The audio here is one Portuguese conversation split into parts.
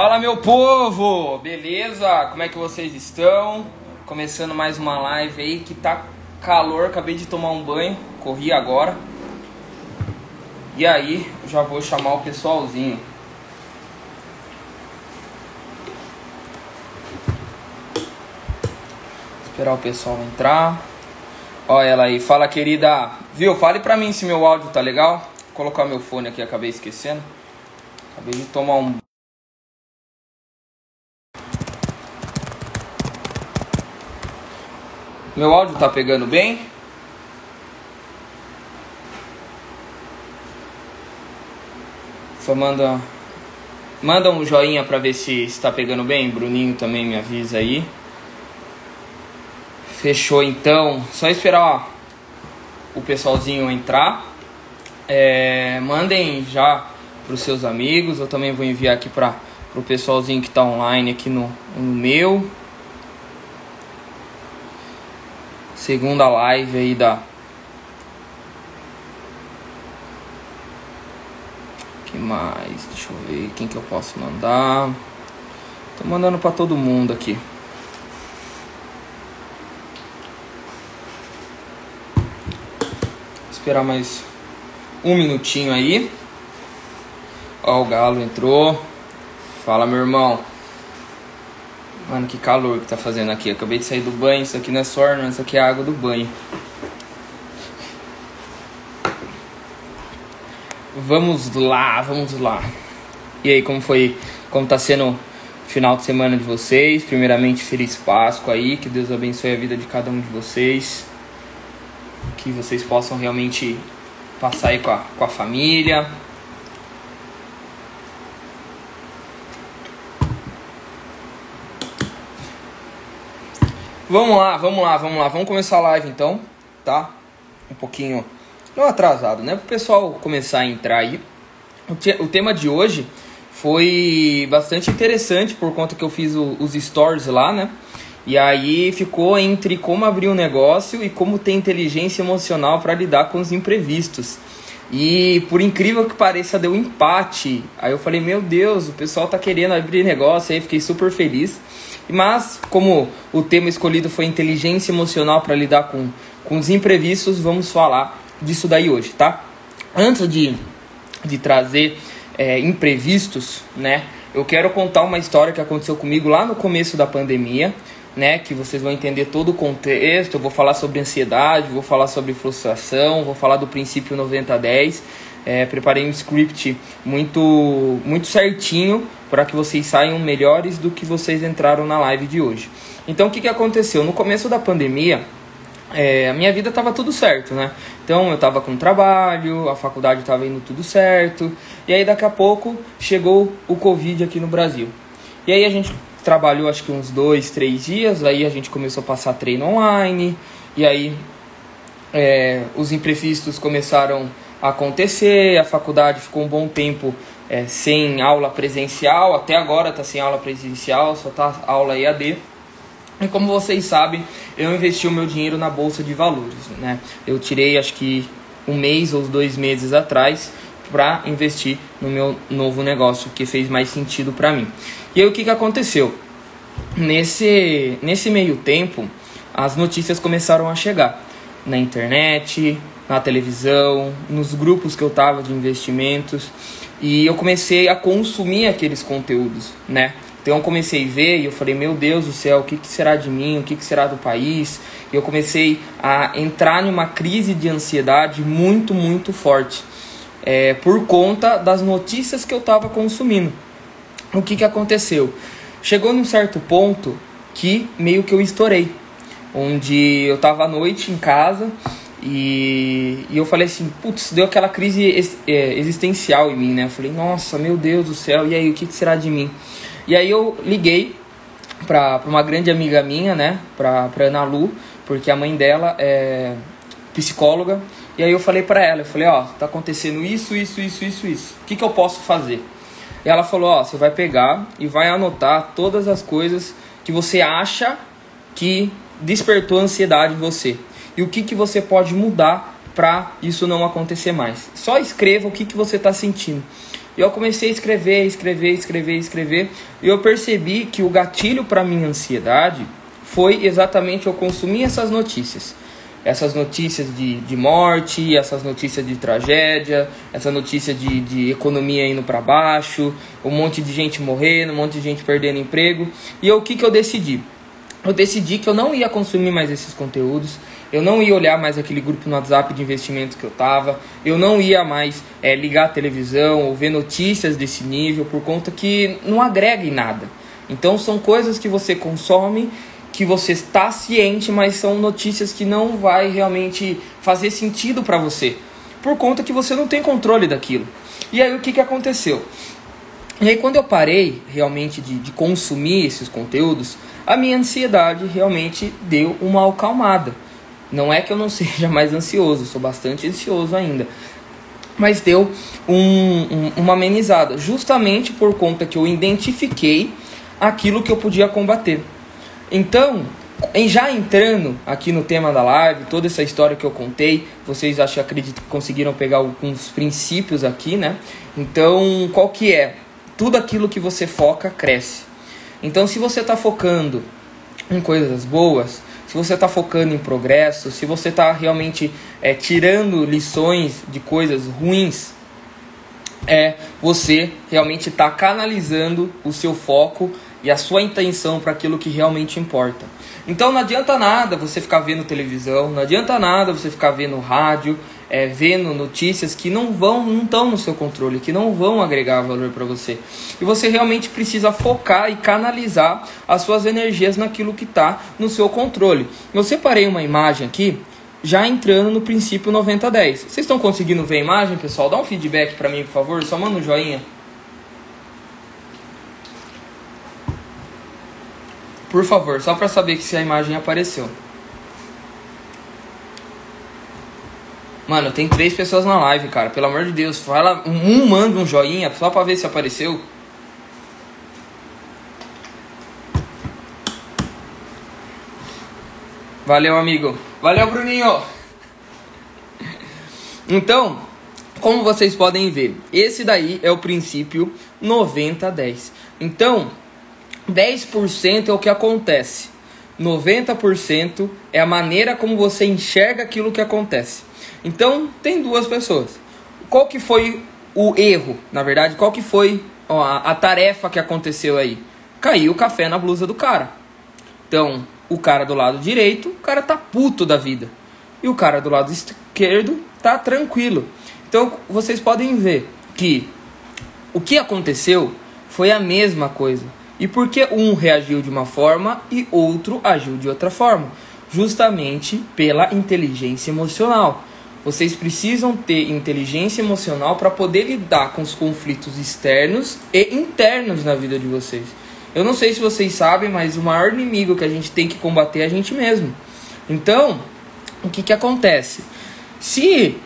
Fala meu povo, beleza? Como é que vocês estão? Começando mais uma live aí que tá calor, acabei de tomar um banho, corri agora. E aí, já vou chamar o pessoalzinho. Esperar o pessoal entrar. Olha ela aí, fala querida. Viu? Fale pra mim se meu áudio tá legal. Vou colocar meu fone aqui, acabei esquecendo. Acabei de tomar um Meu áudio tá pegando bem? Só manda manda um joinha para ver se está pegando bem. Bruninho também me avisa aí. Fechou então. Só esperar o pessoalzinho entrar. É, mandem já para os seus amigos. Eu também vou enviar aqui para o pessoalzinho que está online aqui no, no meu. Segunda live aí da que mais? Deixa eu ver quem que eu posso mandar. Tô mandando para todo mundo aqui. esperar mais um minutinho aí. Ó, o galo entrou. Fala, meu irmão. Mano, que calor que tá fazendo aqui. acabei de sair do banho. Isso aqui não é sorno, isso aqui é água do banho. Vamos lá, vamos lá. E aí, como foi, como tá sendo o final de semana de vocês? Primeiramente, feliz Páscoa aí, que Deus abençoe a vida de cada um de vocês. Que vocês possam realmente passar aí com a, com a família, Vamos lá, vamos lá, vamos lá. Vamos começar a live então, tá? Um pouquinho, não atrasado, né? Para o pessoal começar a entrar aí. O, te, o, tema de hoje foi bastante interessante por conta que eu fiz o, os stories lá, né? E aí ficou entre como abrir um negócio e como ter inteligência emocional para lidar com os imprevistos. E por incrível que pareça, deu empate. Aí eu falei, meu Deus, o pessoal tá querendo abrir negócio, aí fiquei super feliz. Mas, como o tema escolhido foi inteligência emocional para lidar com, com os imprevistos, vamos falar disso daí hoje, tá? Antes de, de trazer é, imprevistos, né? Eu quero contar uma história que aconteceu comigo lá no começo da pandemia, né? Que vocês vão entender todo o contexto. Eu vou falar sobre ansiedade, vou falar sobre frustração, vou falar do princípio 90-10. É, preparei um script muito, muito certinho para que vocês saiam melhores do que vocês entraram na live de hoje. Então, o que, que aconteceu? No começo da pandemia, é, a minha vida estava tudo certo, né? Então, eu estava com trabalho, a faculdade estava indo tudo certo, e aí daqui a pouco chegou o Covid aqui no Brasil. E aí a gente trabalhou acho que uns dois, três dias, aí a gente começou a passar treino online, e aí é, os imprevistos começaram acontecer, a faculdade ficou um bom tempo é, sem aula presencial, até agora está sem aula presencial, só está aula EAD. E como vocês sabem, eu investi o meu dinheiro na bolsa de valores, né? Eu tirei acho que um mês ou dois meses atrás para investir no meu novo negócio que fez mais sentido para mim. E aí o que, que aconteceu? Nesse, nesse meio tempo, as notícias começaram a chegar na internet, na televisão, nos grupos que eu tava de investimentos. E eu comecei a consumir aqueles conteúdos, né? Então eu comecei a ver e eu falei, meu Deus do céu, o que, que será de mim? O que, que será do país? E eu comecei a entrar numa crise de ansiedade muito, muito forte. É, por conta das notícias que eu estava consumindo. O que, que aconteceu? Chegou num certo ponto que meio que eu estourei. Onde eu estava à noite em casa e, e eu falei assim, putz, deu aquela crise ex, é, existencial em mim, né? Eu falei, nossa, meu Deus do céu, e aí, o que, que será de mim? E aí eu liguei pra uma grande amiga minha, né? Pra, pra Ana Lu, porque a mãe dela é psicóloga. E aí eu falei pra ela, eu falei, ó, tá acontecendo isso, isso, isso, isso, isso. O que, que eu posso fazer? E ela falou, ó, você vai pegar e vai anotar todas as coisas que você acha que despertou ansiedade em você e o que, que você pode mudar para isso não acontecer mais. Só escreva o que, que você está sentindo. E eu comecei a escrever, escrever, escrever, escrever. E eu percebi que o gatilho para minha ansiedade foi exatamente eu consumir essas notícias essas notícias de, de morte, essas notícias de tragédia, essa notícia de, de economia indo para baixo, um monte de gente morrendo, um monte de gente perdendo emprego. E o que, que eu decidi? Eu decidi que eu não ia consumir mais esses conteúdos, eu não ia olhar mais aquele grupo no WhatsApp de investimento que eu tava, eu não ia mais é, ligar a televisão ou ver notícias desse nível, por conta que não agrega em nada. Então são coisas que você consome que você está ciente, mas são notícias que não vai realmente fazer sentido para você, por conta que você não tem controle daquilo. E aí o que, que aconteceu? E aí quando eu parei realmente de, de consumir esses conteúdos, a minha ansiedade realmente deu uma acalmada. Não é que eu não seja mais ansioso, sou bastante ansioso ainda. Mas deu um, um, uma amenizada, justamente por conta que eu identifiquei aquilo que eu podia combater. Então, já entrando aqui no tema da live, toda essa história que eu contei, vocês acho acredito que conseguiram pegar alguns princípios aqui, né? Então, qual que é? Tudo aquilo que você foca cresce. Então, se você está focando em coisas boas, se você está focando em progresso, se você está realmente é, tirando lições de coisas ruins, é você realmente está canalizando o seu foco e a sua intenção para aquilo que realmente importa. Então não adianta nada você ficar vendo televisão, não adianta nada você ficar vendo rádio, é, vendo notícias que não vão, não estão no seu controle, que não vão agregar valor para você. E você realmente precisa focar e canalizar as suas energias naquilo que está no seu controle. Eu separei uma imagem aqui, já entrando no princípio 90-10. Vocês estão conseguindo ver a imagem, pessoal? Dá um feedback para mim, por favor. Só manda um joinha. Por favor, só para saber que se a imagem apareceu. Mano, tem três pessoas na live, cara. Pelo amor de Deus, fala um manda um joinha só pra ver se apareceu. Valeu, amigo. Valeu, Bruninho. Então, como vocês podem ver, esse daí é o princípio 90-10. Então, 10% é o que acontece. 90% é a maneira como você enxerga aquilo que acontece. Então, tem duas pessoas. Qual que foi o erro? Na verdade, qual que foi ó, a, a tarefa que aconteceu aí? Caiu o café na blusa do cara. Então, o cara do lado direito, o cara tá puto da vida. E o cara do lado esquerdo tá tranquilo. Então, vocês podem ver que o que aconteceu foi a mesma coisa. E por que um reagiu de uma forma e outro agiu de outra forma? Justamente pela inteligência emocional. Vocês precisam ter inteligência emocional para poder lidar com os conflitos externos e internos na vida de vocês. Eu não sei se vocês sabem, mas o maior inimigo que a gente tem que combater é a gente mesmo. Então, o que, que acontece? Se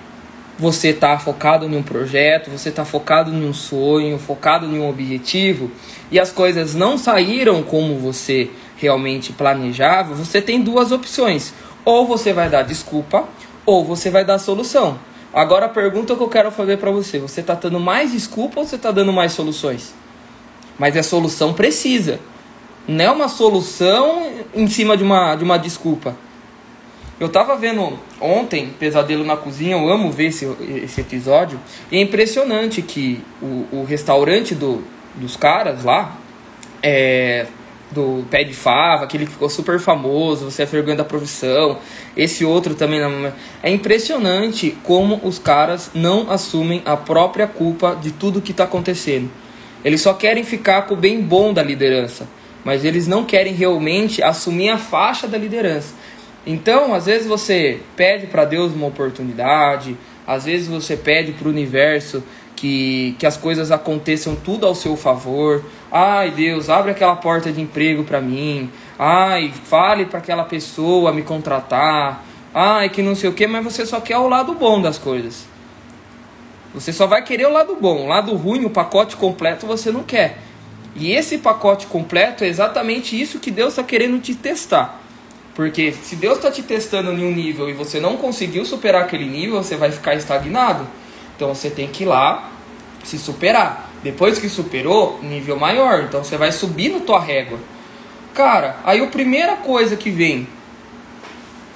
você está focado em um projeto, você está focado em um sonho, focado em um objetivo, e as coisas não saíram como você realmente planejava, você tem duas opções. Ou você vai dar desculpa, ou você vai dar solução. Agora a pergunta que eu quero fazer para você: você está dando mais desculpa ou você está dando mais soluções? Mas a solução precisa. Não é uma solução em cima de uma, de uma desculpa. Eu tava vendo ontem Pesadelo na Cozinha, eu amo ver esse, esse episódio, e é impressionante que o, o restaurante do, dos caras lá, é, do Pé de Fava, aquele que ficou super famoso, você é vergonha da profissão, esse outro também. É impressionante como os caras não assumem a própria culpa de tudo que está acontecendo. Eles só querem ficar com o bem bom da liderança, mas eles não querem realmente assumir a faixa da liderança. Então, às vezes você pede para Deus uma oportunidade, às vezes você pede para o universo que, que as coisas aconteçam tudo ao seu favor. Ai, Deus, abre aquela porta de emprego para mim. Ai, fale para aquela pessoa me contratar. Ai, que não sei o que, mas você só quer o lado bom das coisas. Você só vai querer o lado bom. O lado ruim, o pacote completo, você não quer. E esse pacote completo é exatamente isso que Deus está querendo te testar. Porque se Deus está te testando em um nível e você não conseguiu superar aquele nível, você vai ficar estagnado. Então você tem que ir lá se superar. Depois que superou, nível maior. Então você vai subir no tua régua. Cara, aí a primeira coisa que vem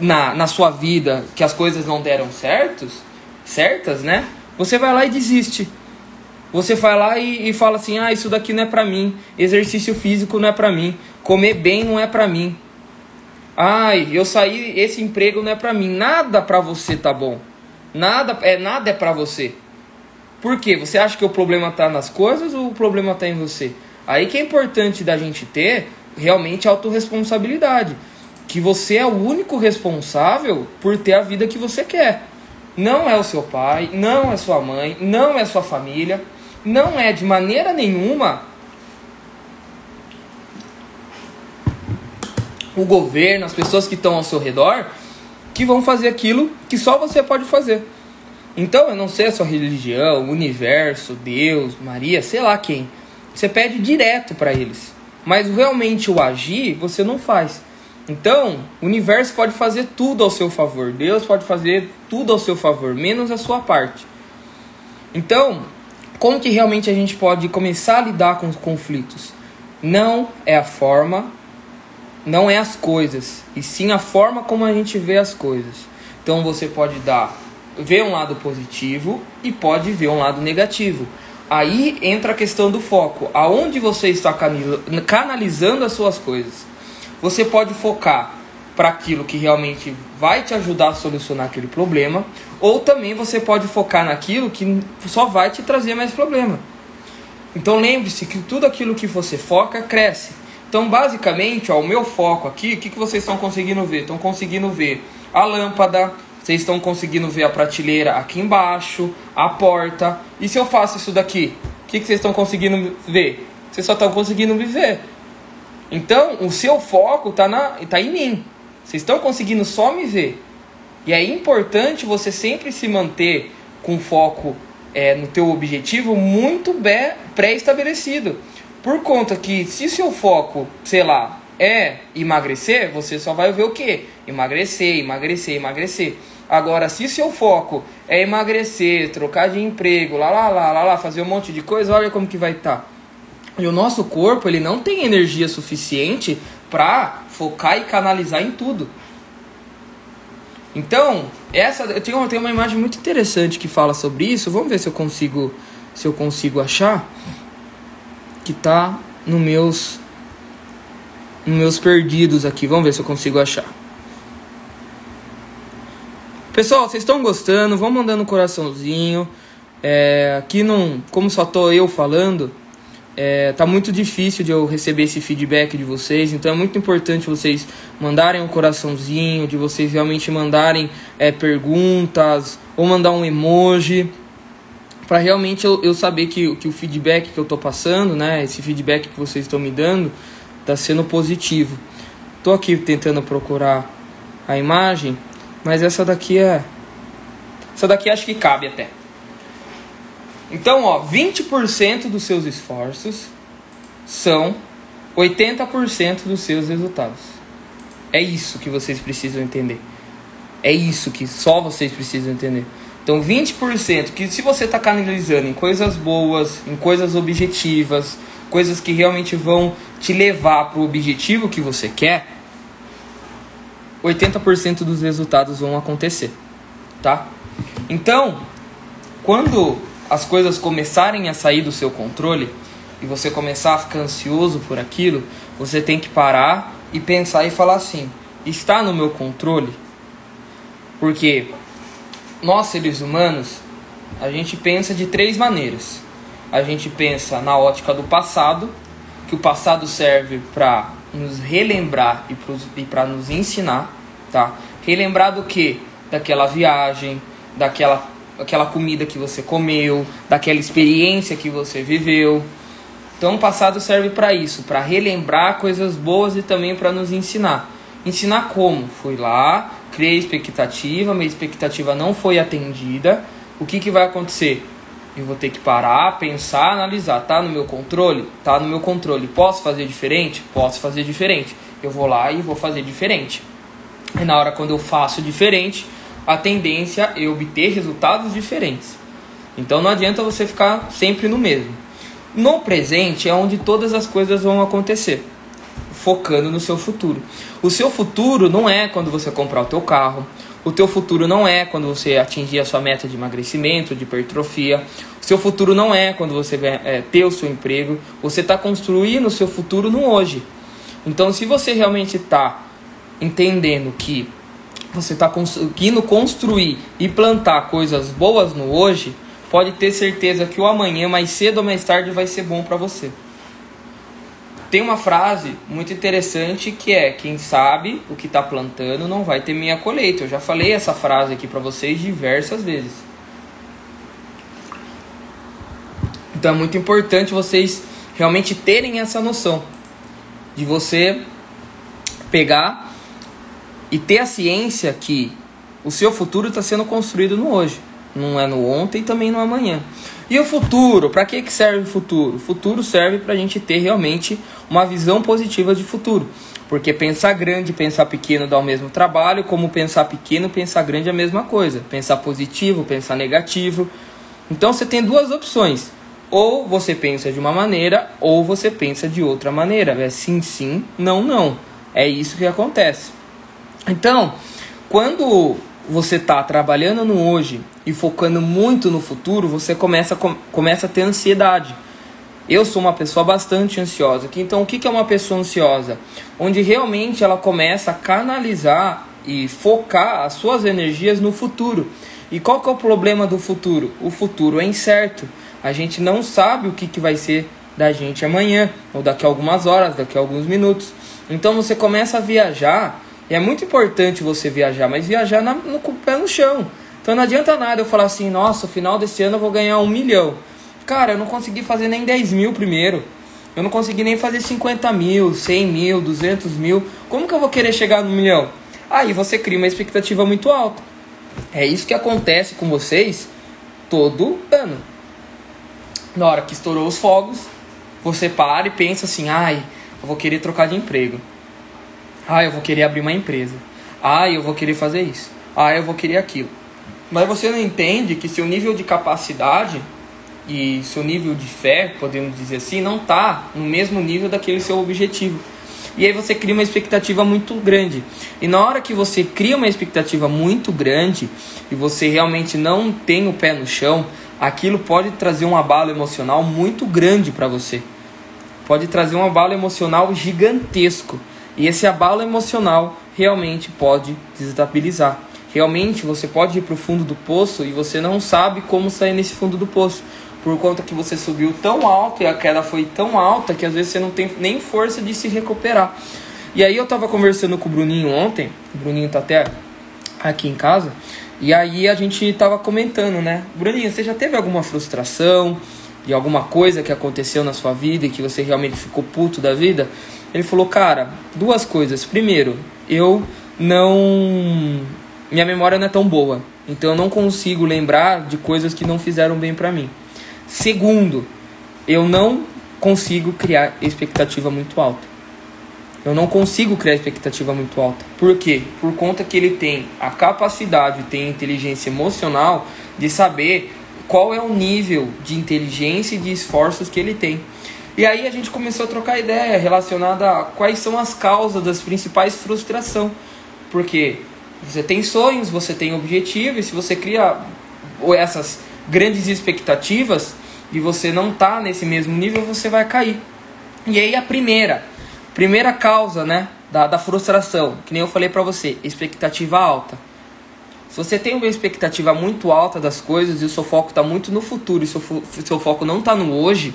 na, na sua vida que as coisas não deram certos, certas, né? Você vai lá e desiste. Você vai lá e, e fala assim: ah, isso daqui não é pra mim. Exercício físico não é pra mim. Comer bem não é pra mim. Ai, eu saí, esse emprego não é pra mim. Nada pra você tá bom. Nada é nada é pra você. Por quê? Você acha que o problema está nas coisas ou o problema está em você? Aí que é importante da gente ter realmente autorresponsabilidade. Que você é o único responsável por ter a vida que você quer. Não é o seu pai, não é sua mãe, não é sua família, não é de maneira nenhuma o governo, as pessoas que estão ao seu redor, que vão fazer aquilo que só você pode fazer. Então, eu não sei a sua religião, universo, Deus, Maria, sei lá quem. Você pede direto para eles. Mas realmente o agir, você não faz. Então, o universo pode fazer tudo ao seu favor. Deus pode fazer tudo ao seu favor, menos a sua parte. Então, como que realmente a gente pode começar a lidar com os conflitos? Não é a forma, não é as coisas, e sim a forma como a gente vê as coisas. Então você pode dar ver um lado positivo e pode ver um lado negativo. Aí entra a questão do foco. Aonde você está canalizando as suas coisas? Você pode focar para aquilo que realmente vai te ajudar a solucionar aquele problema, ou também você pode focar naquilo que só vai te trazer mais problema. Então lembre-se que tudo aquilo que você foca cresce. Então, basicamente, ó, o meu foco aqui, o que, que vocês estão conseguindo ver? Estão conseguindo ver a lâmpada, vocês estão conseguindo ver a prateleira aqui embaixo, a porta. E se eu faço isso daqui? O que, que vocês estão conseguindo ver? Vocês só estão conseguindo me ver. Então, o seu foco está tá em mim. Vocês estão conseguindo só me ver. E é importante você sempre se manter com foco é, no teu objetivo muito pré-estabelecido. Por conta que se seu foco, sei lá, é emagrecer, você só vai ver o que? Emagrecer, emagrecer, emagrecer. Agora, se seu foco é emagrecer, trocar de emprego, lá, lá, lá, lá, lá, fazer um monte de coisa, olha como que vai estar. Tá. E o nosso corpo, ele não tem energia suficiente para focar e canalizar em tudo. Então, essa eu tenho, eu tenho uma imagem muito interessante que fala sobre isso. Vamos ver se eu consigo se eu consigo achar que tá no meus nos meus perdidos aqui. Vamos ver se eu consigo achar. Pessoal, vocês estão gostando? Vão mandando um coraçãozinho. É, aqui não, como só tô eu falando, é, tá muito difícil de eu receber esse feedback de vocês. Então é muito importante vocês mandarem um coraçãozinho, de vocês realmente mandarem é, perguntas ou mandar um emoji para realmente eu, eu saber que, que o feedback que eu tô passando, né, esse feedback que vocês estão me dando, tá sendo positivo. Tô aqui tentando procurar a imagem mas essa daqui é. Essa daqui acho que cabe até. Então, ó, 20% dos seus esforços são 80% dos seus resultados. É isso que vocês precisam entender. É isso que só vocês precisam entender. Então, 20% que se você está canalizando em coisas boas, em coisas objetivas, coisas que realmente vão te levar para o objetivo que você quer, 80% dos resultados vão acontecer, tá? Então, quando as coisas começarem a sair do seu controle e você começar a ficar ansioso por aquilo, você tem que parar e pensar e falar assim: está no meu controle? Porque nós seres humanos, a gente pensa de três maneiras. A gente pensa na ótica do passado, que o passado serve para nos relembrar e para nos ensinar tá? Relembrar do que? Daquela viagem, daquela aquela comida que você comeu, daquela experiência que você viveu. Então, o passado serve para isso, para relembrar coisas boas e também para nos ensinar. Ensinar como? Fui lá, criei expectativa, minha expectativa não foi atendida. O que, que vai acontecer? Eu vou ter que parar, pensar, analisar. Tá no meu controle? Tá no meu controle. Posso fazer diferente? Posso fazer diferente. Eu vou lá e vou fazer diferente. E na hora quando eu faço diferente, a tendência é obter resultados diferentes. Então não adianta você ficar sempre no mesmo. No presente é onde todas as coisas vão acontecer, focando no seu futuro. O seu futuro não é quando você comprar o teu carro, o teu futuro não é quando você atingir a sua meta de emagrecimento, de hipertrofia. O seu futuro não é quando você é, ter o seu emprego. Você está construindo o seu futuro no hoje. Então, se você realmente está entendendo que você está conseguindo construir e plantar coisas boas no hoje, pode ter certeza que o amanhã, mais cedo ou mais tarde, vai ser bom para você. Tem uma frase muito interessante que é: quem sabe o que está plantando não vai ter minha colheita. Eu já falei essa frase aqui para vocês diversas vezes. Então é muito importante vocês realmente terem essa noção de você pegar e ter a ciência que o seu futuro está sendo construído no hoje, não é no ontem e também no amanhã. E o futuro? Para que, que serve o futuro? O futuro serve para a gente ter realmente uma visão positiva de futuro. Porque pensar grande e pensar pequeno dá o mesmo trabalho, como pensar pequeno pensar grande é a mesma coisa. Pensar positivo, pensar negativo. Então você tem duas opções. Ou você pensa de uma maneira, ou você pensa de outra maneira. É sim, sim, não, não. É isso que acontece. Então, quando você está trabalhando no hoje e focando muito no futuro, você começa, começa a ter ansiedade. Eu sou uma pessoa bastante ansiosa. Então, o que é uma pessoa ansiosa? Onde realmente ela começa a canalizar e focar as suas energias no futuro. E qual que é o problema do futuro? O futuro é incerto. A gente não sabe o que, que vai ser da gente amanhã, ou daqui a algumas horas, daqui a alguns minutos. Então você começa a viajar e é muito importante você viajar, mas viajar na, no, com o pé no chão. Então não adianta nada eu falar assim, nossa, no final desse ano eu vou ganhar um milhão. Cara, eu não consegui fazer nem 10 mil primeiro. Eu não consegui nem fazer 50 mil, 100 mil, 200 mil. Como que eu vou querer chegar no milhão? Aí você cria uma expectativa muito alta. É isso que acontece com vocês todo ano. Na hora que estourou os fogos, você para e pensa assim: ai, eu vou querer trocar de emprego. Ah, eu vou querer abrir uma empresa. Ah, eu vou querer fazer isso. Ah, eu vou querer aquilo. Mas você não entende que seu nível de capacidade e seu nível de fé, podemos dizer assim, não está no mesmo nível daquele seu objetivo. E aí você cria uma expectativa muito grande. E na hora que você cria uma expectativa muito grande e você realmente não tem o pé no chão, aquilo pode trazer um abalo emocional muito grande para você. Pode trazer um abalo emocional gigantesco. E esse abalo emocional realmente pode desestabilizar. Realmente você pode ir para o fundo do poço e você não sabe como sair nesse fundo do poço. Por conta que você subiu tão alto e a queda foi tão alta que às vezes você não tem nem força de se recuperar. E aí eu estava conversando com o Bruninho ontem, o Bruninho tá até aqui em casa, e aí a gente estava comentando, né? Bruninho, você já teve alguma frustração de alguma coisa que aconteceu na sua vida e que você realmente ficou puto da vida? Ele falou, cara, duas coisas. Primeiro, eu não. Minha memória não é tão boa. Então eu não consigo lembrar de coisas que não fizeram bem para mim. Segundo, eu não consigo criar expectativa muito alta. Eu não consigo criar expectativa muito alta. Por quê? Por conta que ele tem a capacidade, tem a inteligência emocional de saber qual é o nível de inteligência e de esforços que ele tem. E aí a gente começou a trocar ideia relacionada a quais são as causas das principais frustrações. Porque você tem sonhos, você tem objetivos, e se você cria essas grandes expectativas e você não está nesse mesmo nível, você vai cair. E aí a primeira, primeira causa, né, da, da frustração, que nem eu falei para você, expectativa alta. Se você tem uma expectativa muito alta das coisas e o seu foco está muito no futuro e seu, seu foco não está no hoje,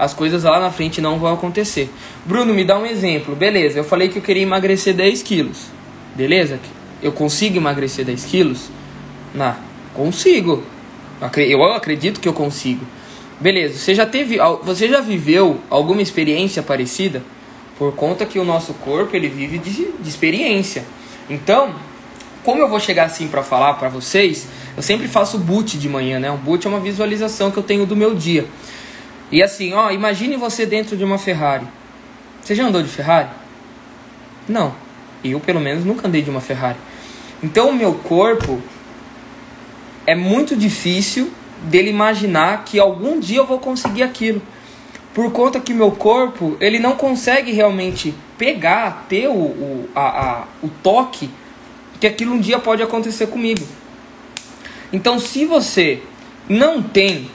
as coisas lá na frente não vão acontecer. Bruno, me dá um exemplo. Beleza, eu falei que eu queria emagrecer 10 quilos. Beleza? Eu consigo emagrecer 10 quilos? Não, consigo. Eu acredito que eu consigo. Beleza, você já teve, você já viveu alguma experiência parecida? Por conta que o nosso corpo ele vive de, de experiência. Então, como eu vou chegar assim para falar para vocês, eu sempre faço boot de manhã, né? Um boot é uma visualização que eu tenho do meu dia. E assim, ó, imagine você dentro de uma Ferrari. Você já andou de Ferrari? Não. Eu, pelo menos, nunca andei de uma Ferrari. Então, o meu corpo é muito difícil dele imaginar que algum dia eu vou conseguir aquilo. Por conta que meu corpo, ele não consegue realmente pegar, ter o, o, a, a, o toque que aquilo um dia pode acontecer comigo. Então, se você não tem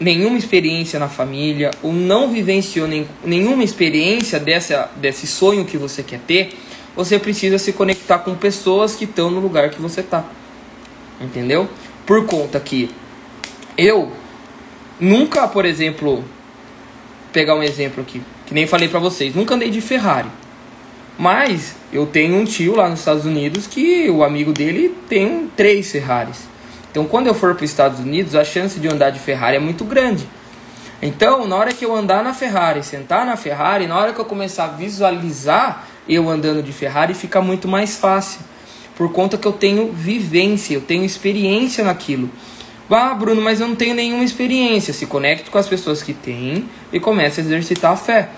nenhuma experiência na família ou não vivenciou nem, nenhuma experiência dessa, desse sonho que você quer ter, você precisa se conectar com pessoas que estão no lugar que você está. Entendeu? Por conta que eu nunca, por exemplo, pegar um exemplo aqui, que nem falei para vocês, nunca andei de Ferrari. Mas eu tenho um tio lá nos Estados Unidos que o amigo dele tem três Ferraris. Então, quando eu for para os Estados Unidos, a chance de andar de Ferrari é muito grande. Então, na hora que eu andar na Ferrari, sentar na Ferrari, na hora que eu começar a visualizar eu andando de Ferrari, fica muito mais fácil. Por conta que eu tenho vivência, eu tenho experiência naquilo. Ah, Bruno, mas eu não tenho nenhuma experiência. Se conecte com as pessoas que têm e comece a exercitar a fé.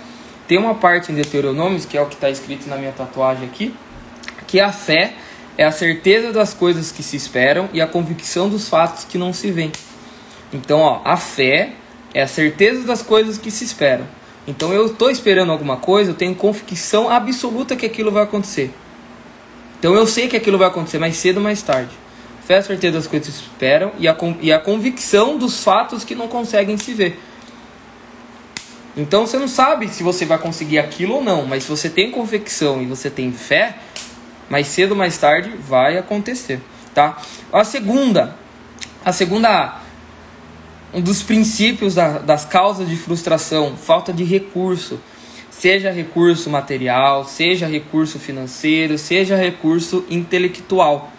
Tem uma parte em Deuteronômios, que é o que está escrito na minha tatuagem aqui, que a fé é a certeza das coisas que se esperam e a convicção dos fatos que não se veem. Então, ó, a fé é a certeza das coisas que se esperam. Então, eu estou esperando alguma coisa, eu tenho convicção absoluta que aquilo vai acontecer. Então, eu sei que aquilo vai acontecer mais cedo ou mais tarde. Fé é a certeza das coisas que se esperam e a, e a convicção dos fatos que não conseguem se ver. Então, você não sabe se você vai conseguir aquilo ou não, mas se você tem convicção e você tem fé, mais cedo ou mais tarde vai acontecer, tá? A segunda, a segunda, um dos princípios da, das causas de frustração, falta de recurso, seja recurso material, seja recurso financeiro, seja recurso intelectual.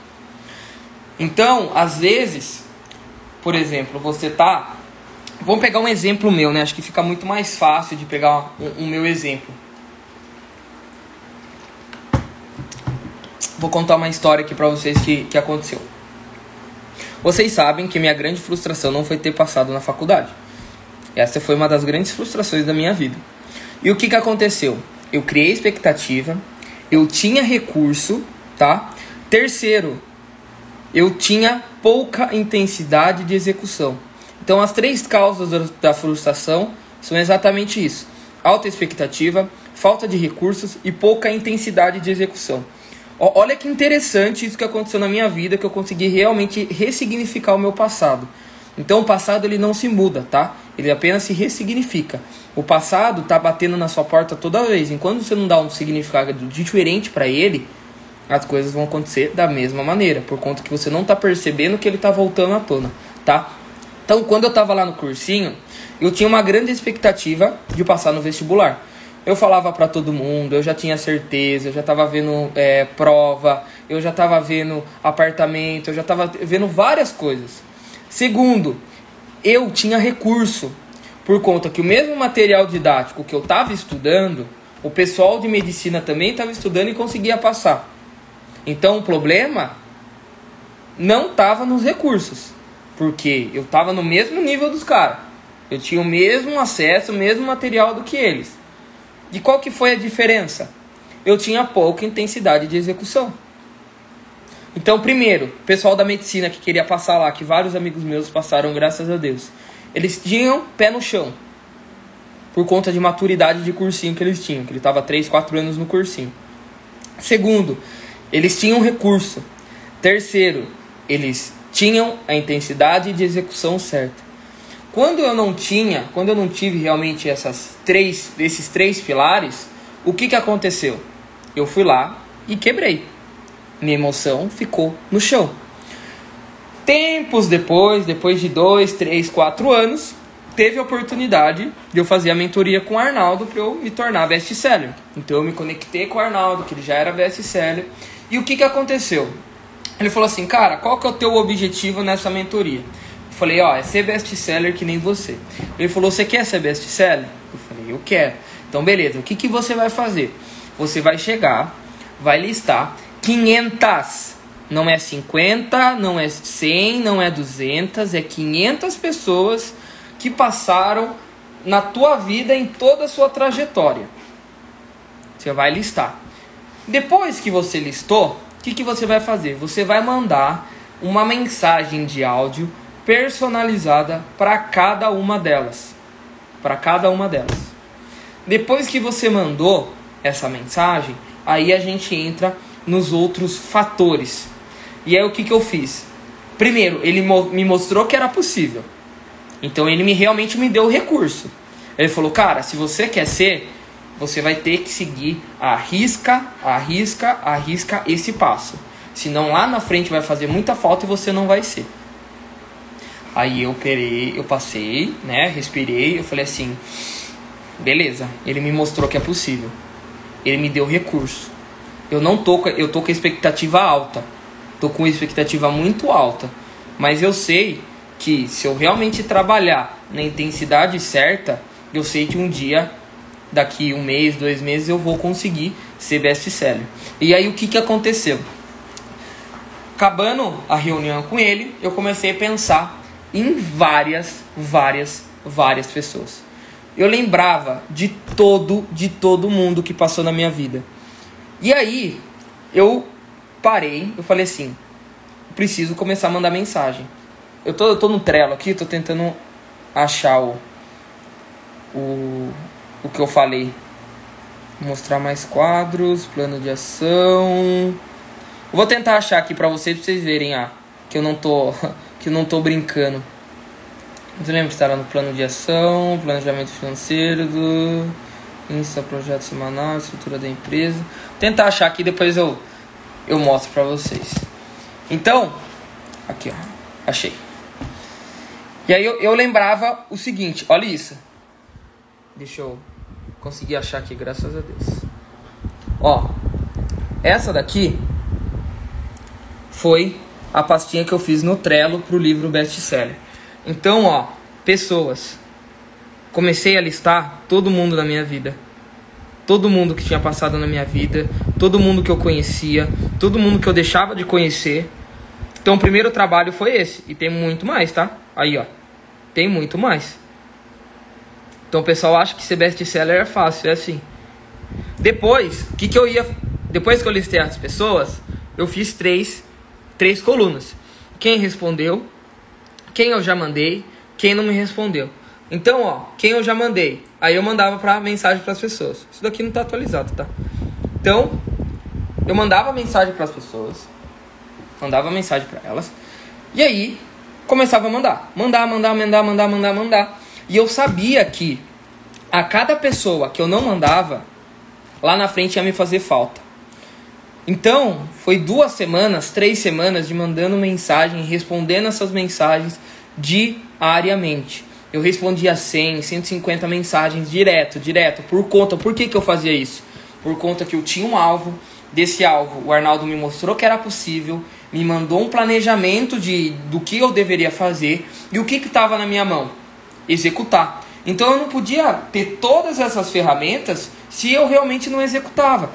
Então, às vezes, por exemplo, você tá, vamos pegar um exemplo meu, né? Acho que fica muito mais fácil de pegar um, um meu exemplo. Vou contar uma história aqui pra vocês que, que aconteceu. Vocês sabem que minha grande frustração não foi ter passado na faculdade. Essa foi uma das grandes frustrações da minha vida. E o que, que aconteceu? Eu criei expectativa, eu tinha recurso, tá? Terceiro, eu tinha pouca intensidade de execução. Então, as três causas da frustração são exatamente isso: alta expectativa, falta de recursos e pouca intensidade de execução. Olha que interessante isso que aconteceu na minha vida, que eu consegui realmente ressignificar o meu passado. Então o passado ele não se muda, tá? Ele apenas se ressignifica. O passado tá batendo na sua porta toda vez. Enquanto você não dá um significado diferente para ele, as coisas vão acontecer da mesma maneira, por conta que você não tá percebendo que ele tá voltando à tona, tá? Então, quando eu tava lá no cursinho, eu tinha uma grande expectativa de passar no vestibular. Eu falava para todo mundo, eu já tinha certeza, eu já estava vendo é, prova, eu já estava vendo apartamento, eu já estava vendo várias coisas. Segundo, eu tinha recurso, por conta que o mesmo material didático que eu estava estudando, o pessoal de medicina também estava estudando e conseguia passar. Então o problema não estava nos recursos, porque eu estava no mesmo nível dos caras. Eu tinha o mesmo acesso, o mesmo material do que eles. E qual que foi a diferença? Eu tinha pouca intensidade de execução. Então, primeiro, o pessoal da medicina que queria passar lá, que vários amigos meus passaram, graças a Deus, eles tinham pé no chão. Por conta de maturidade de cursinho que eles tinham, que ele estava 3, 4 anos no cursinho. Segundo, eles tinham recurso. Terceiro, eles tinham a intensidade de execução certa. Quando eu não tinha, quando eu não tive realmente essas três, esses três pilares, o que, que aconteceu? Eu fui lá e quebrei. Minha emoção ficou no chão. Tempos depois, depois de dois, três, quatro anos, teve a oportunidade de eu fazer a mentoria com o Arnaldo para eu me tornar best-seller. Então eu me conectei com o Arnaldo, que ele já era best-seller. E o que, que aconteceu? Ele falou assim, cara, qual que é o teu objetivo nessa mentoria? Falei, ó, é ser best-seller que nem você. Ele falou, você quer ser best-seller? Eu falei, eu quero. Então, beleza, o que, que você vai fazer? Você vai chegar, vai listar 500, não é 50, não é 100, não é 200, é 500 pessoas que passaram na tua vida em toda a sua trajetória. Você vai listar. Depois que você listou, o que, que você vai fazer? Você vai mandar uma mensagem de áudio personalizada para cada uma delas. Para cada uma delas. Depois que você mandou essa mensagem, aí a gente entra nos outros fatores. E aí o que, que eu fiz? Primeiro, ele me mostrou que era possível. Então ele me realmente me deu o recurso. Ele falou, cara, se você quer ser, você vai ter que seguir a risca, a risca, a risca esse passo. Senão lá na frente vai fazer muita falta e você não vai ser. Aí eu perei, eu passei, né? Respirei, eu falei assim, beleza, ele me mostrou que é possível. Ele me deu recurso. Eu não tô, eu tô com expectativa alta. Tô com expectativa muito alta. Mas eu sei que se eu realmente trabalhar na intensidade certa, eu sei que um dia, daqui um mês, dois meses, eu vou conseguir ser best-seller. E aí o que, que aconteceu? Acabando a reunião com ele, eu comecei a pensar em várias, várias, várias pessoas. Eu lembrava de todo, de todo mundo que passou na minha vida. E aí, eu parei, eu falei assim, preciso começar a mandar mensagem. Eu tô, eu tô no Trello aqui, tô tentando achar o, o, o que eu falei. Mostrar mais quadros, plano de ação. vou tentar achar aqui pra vocês, pra vocês verem, ah, que eu não tô, que não tô brincando. Você lembra que estará no plano de ação, planejamento financeiro, do Insta, projeto semanal, estrutura da empresa. Vou tentar achar aqui, depois eu, eu mostro pra vocês. Então, aqui ó, achei. E aí eu, eu lembrava o seguinte, olha isso. Deixa eu conseguir achar aqui, graças a Deus. Ó, essa daqui foi a pastinha que eu fiz no Trello pro livro best seller. Então, ó, pessoas. Comecei a listar todo mundo da minha vida. Todo mundo que tinha passado na minha vida, todo mundo que eu conhecia, todo mundo que eu deixava de conhecer. Então, o primeiro trabalho foi esse. E tem muito mais, tá? Aí, ó. Tem muito mais. Então o pessoal acha que ser best-seller é fácil, é assim. Depois, o que, que eu ia. Depois que eu listei as pessoas, eu fiz três, três colunas. Quem respondeu, quem eu já mandei, quem não me respondeu. Então, ó, quem eu já mandei. Aí eu mandava para mensagem para as pessoas. Isso daqui não está atualizado, tá? Então, eu mandava mensagem para as pessoas, mandava mensagem para elas. E aí começava a mandar, mandar, mandar, mandar, mandar, mandar, mandar. E eu sabia que a cada pessoa que eu não mandava, lá na frente ia me fazer falta. Então, foi duas semanas, três semanas de mandando mensagem, respondendo essas mensagens diariamente. Eu respondia 100, 150 mensagens direto, direto, por conta. Por que, que eu fazia isso? Por conta que eu tinha um alvo, desse alvo o Arnaldo me mostrou que era possível, me mandou um planejamento de, do que eu deveria fazer e o que estava na minha mão executar. Então eu não podia ter todas essas ferramentas se eu realmente não executava.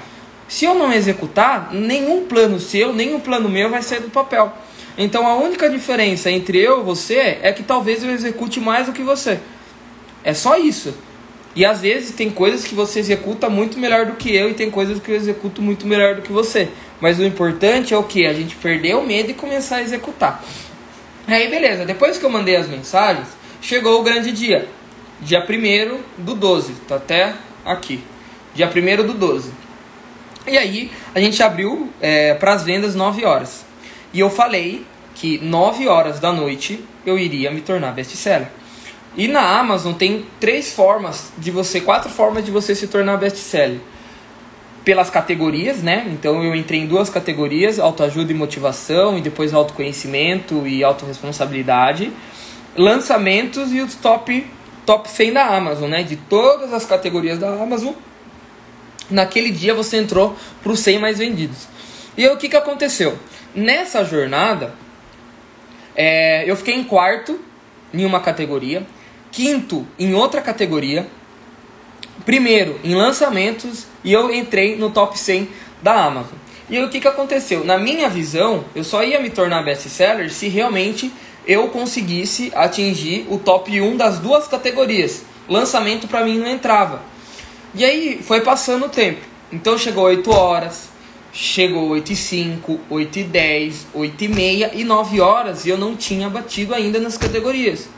Se eu não executar, nenhum plano seu, nenhum plano meu vai sair do papel. Então a única diferença entre eu e você é que talvez eu execute mais do que você. É só isso. E às vezes tem coisas que você executa muito melhor do que eu e tem coisas que eu executo muito melhor do que você. Mas o importante é o que? A gente perder o medo e começar a executar. Aí beleza, depois que eu mandei as mensagens, chegou o grande dia. Dia 1 do 12, tá até aqui. Dia 1 do 12. E aí a gente abriu é, para as vendas 9 horas. E eu falei que 9 horas da noite eu iria me tornar best-seller. E na Amazon tem três formas de você, quatro formas de você se tornar best-seller. Pelas categorias, né? Então eu entrei em duas categorias, autoajuda e motivação, e depois autoconhecimento e autorresponsabilidade lançamentos e os top, top 100 da Amazon, né? De todas as categorias da Amazon. Naquele dia você entrou para os 100 mais vendidos. E aí o que, que aconteceu? Nessa jornada, é, eu fiquei em quarto em uma categoria, quinto em outra categoria, primeiro em lançamentos e eu entrei no top 100 da Amazon. E aí, o que, que aconteceu? Na minha visão, eu só ia me tornar best-seller se realmente eu conseguisse atingir o top 1 das duas categorias. Lançamento para mim não entrava. E aí foi passando o tempo. Então chegou 8 horas, chegou 8 e 5, 8 e 10, 8 e meia e 9 horas e eu não tinha batido ainda nas categorias.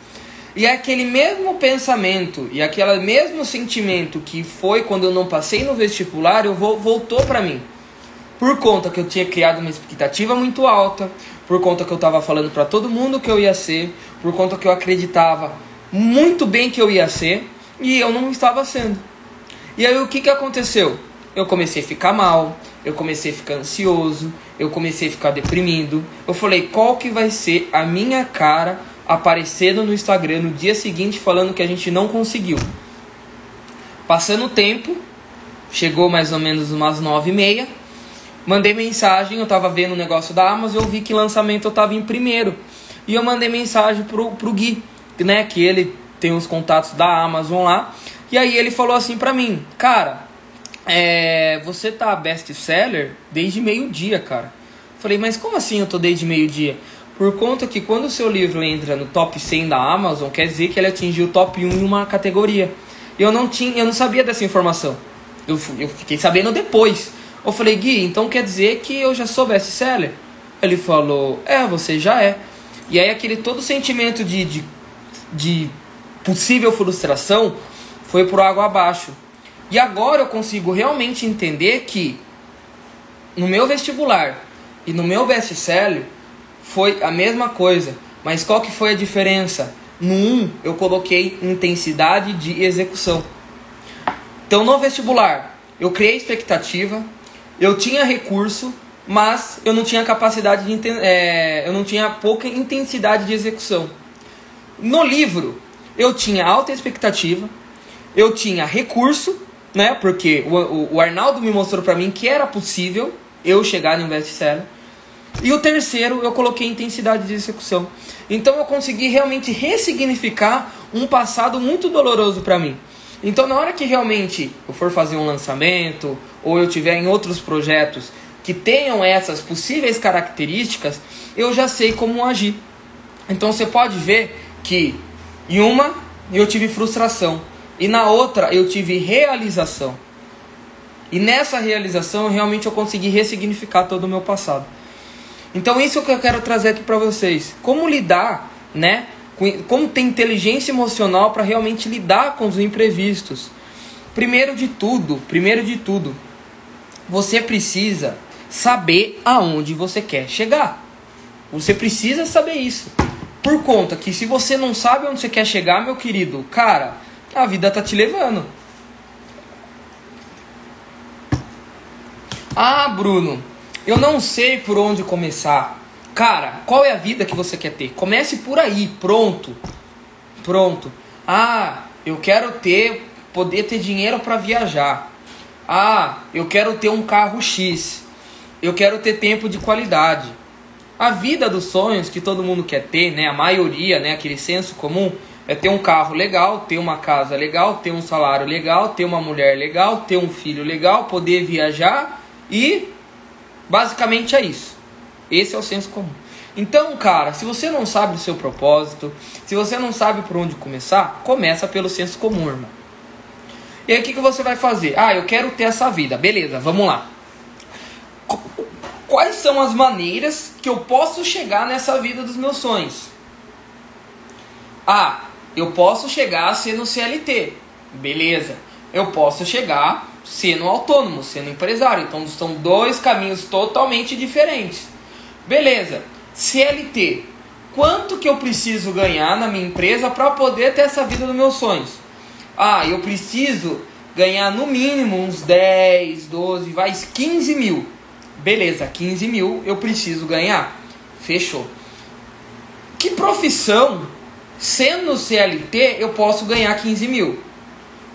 E aquele mesmo pensamento e aquele mesmo sentimento que foi quando eu não passei no vestibular, eu vou, voltou para mim. Por conta que eu tinha criado uma expectativa muito alta, por conta que eu estava falando para todo mundo que eu ia ser, por conta que eu acreditava muito bem que eu ia ser e eu não estava sendo. E aí o que, que aconteceu? Eu comecei a ficar mal, eu comecei a ficar ansioso, eu comecei a ficar deprimido. Eu falei, qual que vai ser a minha cara aparecendo no Instagram no dia seguinte falando que a gente não conseguiu? Passando o tempo, chegou mais ou menos umas nove e meia, mandei mensagem, eu tava vendo o negócio da Amazon, eu vi que lançamento eu tava em primeiro. E eu mandei mensagem pro, pro Gui, né, que ele tem os contatos da Amazon lá. E aí ele falou assim pra mim, cara, é, você tá best seller desde meio-dia, cara. Falei, mas como assim eu tô desde meio-dia? Por conta que quando o seu livro entra no top 100 da Amazon, quer dizer que ele atingiu o top 1 em uma categoria. Eu não tinha, eu não sabia dessa informação. Eu, eu fiquei sabendo depois. Eu falei, Gui, então quer dizer que eu já sou best seller? Ele falou, é, você já é. E aí aquele todo sentimento de, de, de possível frustração foi por água abaixo. E agora eu consigo realmente entender que no meu vestibular e no meu best-seller foi a mesma coisa, mas qual que foi a diferença? No 1 eu coloquei intensidade de execução. Então no vestibular eu criei expectativa, eu tinha recurso, mas eu não tinha capacidade de é, eu não tinha pouca intensidade de execução. No livro eu tinha alta expectativa, eu tinha recurso né? Porque o, o, o Arnaldo me mostrou para mim que era possível eu chegar no best-seller. E o terceiro, eu coloquei intensidade de execução. Então eu consegui realmente ressignificar um passado muito doloroso para mim. Então na hora que realmente eu for fazer um lançamento ou eu tiver em outros projetos que tenham essas possíveis características, eu já sei como agir. Então você pode ver que em uma eu tive frustração, e na outra eu tive realização. E nessa realização realmente eu consegui ressignificar todo o meu passado. Então isso é que eu quero trazer aqui para vocês. Como lidar, né? Como ter inteligência emocional para realmente lidar com os imprevistos. Primeiro de tudo, primeiro de tudo, você precisa saber aonde você quer chegar. Você precisa saber isso. Por conta que se você não sabe onde você quer chegar, meu querido, cara, a vida tá te levando. Ah, Bruno, eu não sei por onde começar. Cara, qual é a vida que você quer ter? Comece por aí, pronto. Pronto. Ah, eu quero ter poder ter dinheiro para viajar. Ah, eu quero ter um carro X. Eu quero ter tempo de qualidade. A vida dos sonhos que todo mundo quer ter, né? A maioria, né, aquele senso comum, é ter um carro legal, ter uma casa legal, ter um salário legal, ter uma mulher legal, ter um filho legal, poder viajar e basicamente é isso. Esse é o senso comum. Então, cara, se você não sabe o seu propósito, se você não sabe por onde começar, começa pelo senso comum, irmão. E aí o que, que você vai fazer? Ah, eu quero ter essa vida. Beleza, vamos lá. Quais são as maneiras que eu posso chegar nessa vida dos meus sonhos? Ah, eu posso chegar sendo CLT, beleza. Eu posso chegar sendo autônomo, sendo empresário. Então são dois caminhos totalmente diferentes. Beleza. CLT. Quanto que eu preciso ganhar na minha empresa para poder ter essa vida dos meus sonhos? Ah, eu preciso ganhar no mínimo uns 10, 12, vai 15 mil. Beleza, 15 mil eu preciso ganhar. Fechou. Que profissão Sendo CLT, eu posso ganhar 15 mil.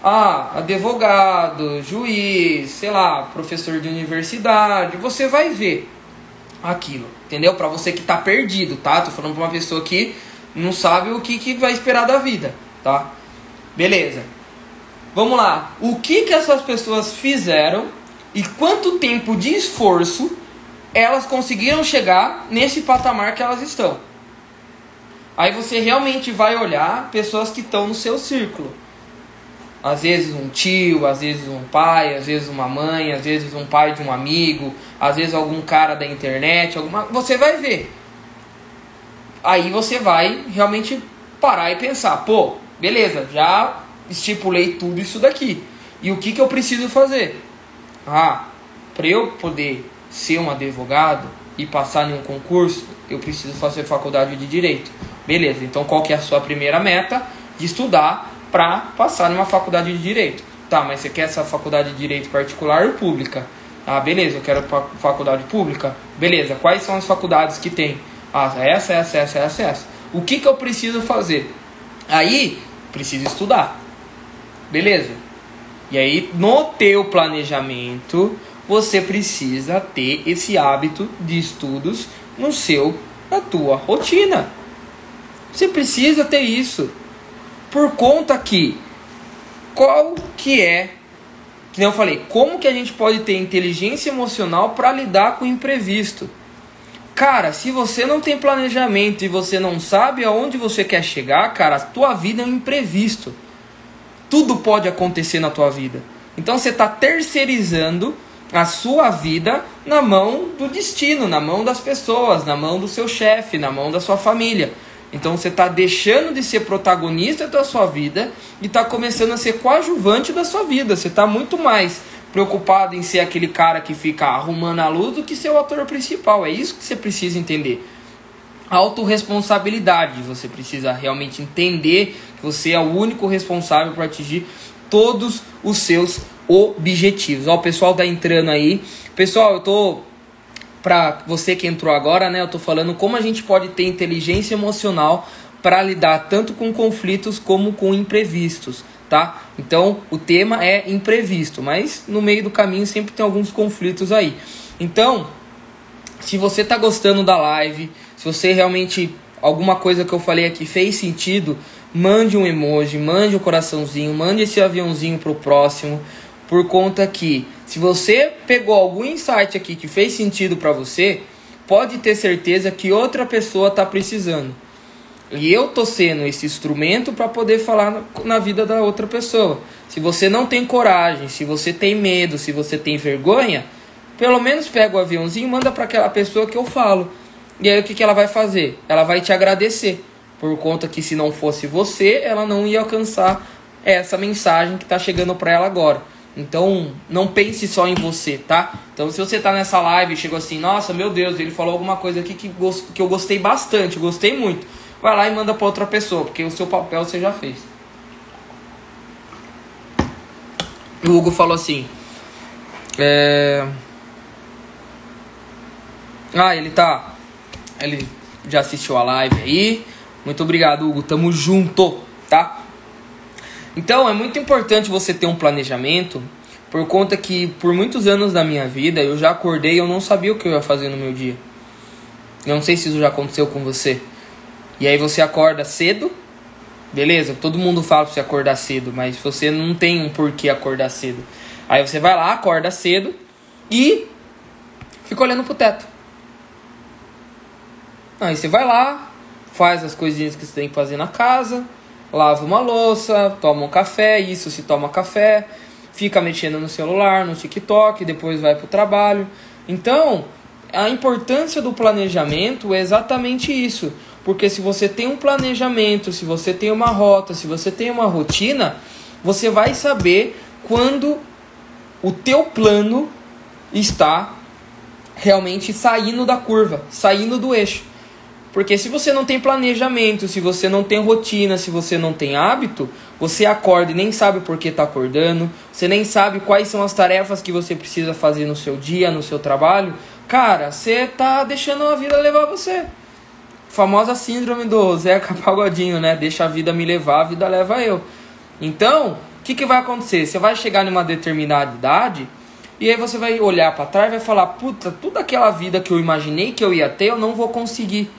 Ah, advogado, juiz, sei lá, professor de universidade, você vai ver aquilo, entendeu? Para você que tá perdido, tá? Tô falando pra uma pessoa que não sabe o que, que vai esperar da vida, tá? Beleza. Vamos lá. O que que essas pessoas fizeram e quanto tempo de esforço elas conseguiram chegar nesse patamar que elas estão? Aí você realmente vai olhar pessoas que estão no seu círculo. às vezes um tio, às vezes um pai, às vezes uma mãe, às vezes um pai de um amigo, às vezes algum cara da internet, alguma, você vai ver. Aí você vai realmente parar e pensar, pô, beleza, já estipulei tudo isso daqui. E o que, que eu preciso fazer? Ah, para eu poder ser um advogado e passar em um concurso, eu preciso fazer faculdade de direito. Beleza, então qual que é a sua primeira meta? De estudar para passar numa faculdade de direito. Tá, mas você quer essa faculdade de direito particular ou pública? Ah, beleza, eu quero faculdade pública. Beleza, quais são as faculdades que tem? Ah, essa, essa, essa, essa, essa. O que, que eu preciso fazer? Aí, preciso estudar. Beleza? E aí, no teu planejamento, você precisa ter esse hábito de estudos no seu, na tua rotina. Você precisa ter isso. Por conta que qual que é, que eu falei, como que a gente pode ter inteligência emocional para lidar com o imprevisto? Cara, se você não tem planejamento e você não sabe aonde você quer chegar, cara, a tua vida é um imprevisto. Tudo pode acontecer na tua vida. Então você está terceirizando a sua vida na mão do destino, na mão das pessoas, na mão do seu chefe, na mão da sua família. Então você está deixando de ser protagonista da sua vida e está começando a ser coadjuvante da sua vida. Você está muito mais preocupado em ser aquele cara que fica arrumando a luz do que ser o ator principal. É isso que você precisa entender. Autoresponsabilidade. Você precisa realmente entender que você é o único responsável por atingir todos os seus objetivos. Ó, o pessoal tá entrando aí. Pessoal, eu tô para você que entrou agora, né? Eu tô falando como a gente pode ter inteligência emocional para lidar tanto com conflitos como com imprevistos, tá? Então, o tema é imprevisto, mas no meio do caminho sempre tem alguns conflitos aí. Então, se você tá gostando da live, se você realmente alguma coisa que eu falei aqui fez sentido, mande um emoji, mande um coraçãozinho, mande esse aviãozinho pro próximo por conta que se você pegou algum insight aqui que fez sentido para você, pode ter certeza que outra pessoa está precisando. E eu tô sendo esse instrumento para poder falar na vida da outra pessoa. Se você não tem coragem, se você tem medo, se você tem vergonha, pelo menos pega o aviãozinho e manda para aquela pessoa que eu falo. E aí o que, que ela vai fazer? Ela vai te agradecer. Por conta que se não fosse você, ela não ia alcançar essa mensagem que está chegando para ela agora. Então, não pense só em você, tá? Então, se você tá nessa live e chegou assim, nossa, meu Deus, ele falou alguma coisa aqui que, que eu gostei bastante, gostei muito. Vai lá e manda para outra pessoa, porque o seu papel você já fez. O Hugo falou assim. É... Ah, ele tá. Ele já assistiu a live aí. Muito obrigado, Hugo. Tamo junto, tá? Então é muito importante você ter um planejamento, por conta que por muitos anos da minha vida eu já acordei e eu não sabia o que eu ia fazer no meu dia. Eu não sei se isso já aconteceu com você. E aí você acorda cedo, beleza? Todo mundo fala pra você acordar cedo, mas você não tem um porquê acordar cedo. Aí você vai lá, acorda cedo e fica olhando pro teto. Aí você vai lá, faz as coisinhas que você tem que fazer na casa, lava uma louça, toma um café, isso se toma café, fica mexendo no celular, no TikTok, depois vai para o trabalho. Então, a importância do planejamento é exatamente isso. Porque se você tem um planejamento, se você tem uma rota, se você tem uma rotina, você vai saber quando o teu plano está realmente saindo da curva, saindo do eixo. Porque se você não tem planejamento, se você não tem rotina, se você não tem hábito, você acorda e nem sabe por que está acordando, você nem sabe quais são as tarefas que você precisa fazer no seu dia, no seu trabalho, cara, você tá deixando a vida levar você. Famosa síndrome do Zeca Pagodinho, né? Deixa a vida me levar, a vida leva eu. Então, o que, que vai acontecer? Você vai chegar numa determinada idade e aí você vai olhar para trás e vai falar: puta, toda aquela vida que eu imaginei que eu ia ter, eu não vou conseguir.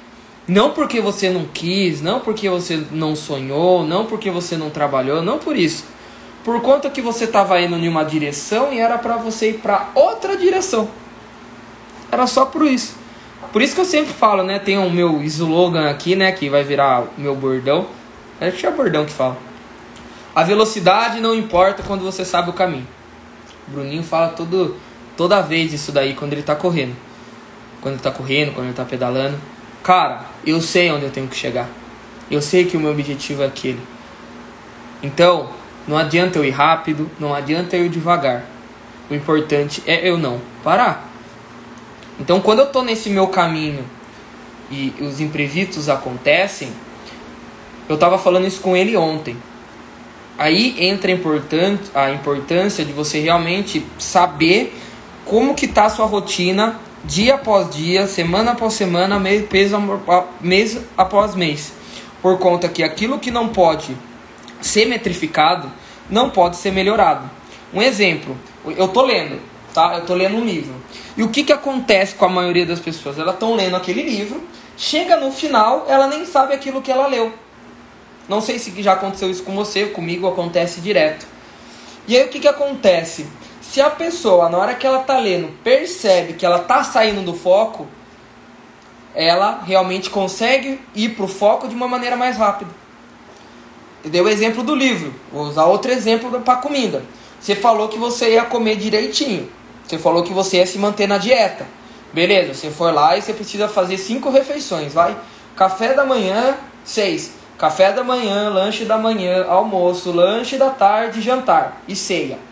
Não porque você não quis, não porque você não sonhou, não porque você não trabalhou, não por isso. Por conta que você estava indo em uma direção e era para você ir para outra direção. Era só por isso. Por isso que eu sempre falo, né? Tem o meu slogan aqui, né? Que vai virar o meu bordão. Acho que é bordão que fala. A velocidade não importa quando você sabe o caminho. O Bruninho fala todo, toda vez isso daí quando ele tá correndo. Quando ele tá correndo, quando ele tá pedalando. Cara, eu sei onde eu tenho que chegar. Eu sei que o meu objetivo é aquele. Então, não adianta eu ir rápido, não adianta eu ir devagar. O importante é eu não parar. Então, quando eu tô nesse meu caminho e os imprevistos acontecem, eu tava falando isso com ele ontem. Aí entra a importância de você realmente saber como que tá a sua rotina dia após dia, semana após semana, mês, após mês. Por conta que aquilo que não pode ser metrificado não pode ser melhorado. Um exemplo, eu tô lendo, tá? Eu tô lendo um livro. E o que que acontece com a maioria das pessoas? Elas estão lendo aquele livro, chega no final, ela nem sabe aquilo que ela leu. Não sei se já aconteceu isso com você, comigo acontece direto. E aí o que que acontece? Se a pessoa, na hora que ela tá lendo, percebe que ela tá saindo do foco, ela realmente consegue ir pro foco de uma maneira mais rápida. Eu dei o exemplo do livro, vou usar outro exemplo para comida. Você falou que você ia comer direitinho. Você falou que você ia se manter na dieta. Beleza, você foi lá e você precisa fazer cinco refeições, vai? Café da manhã, seis. Café da manhã, lanche da manhã, almoço, lanche da tarde, jantar e ceia.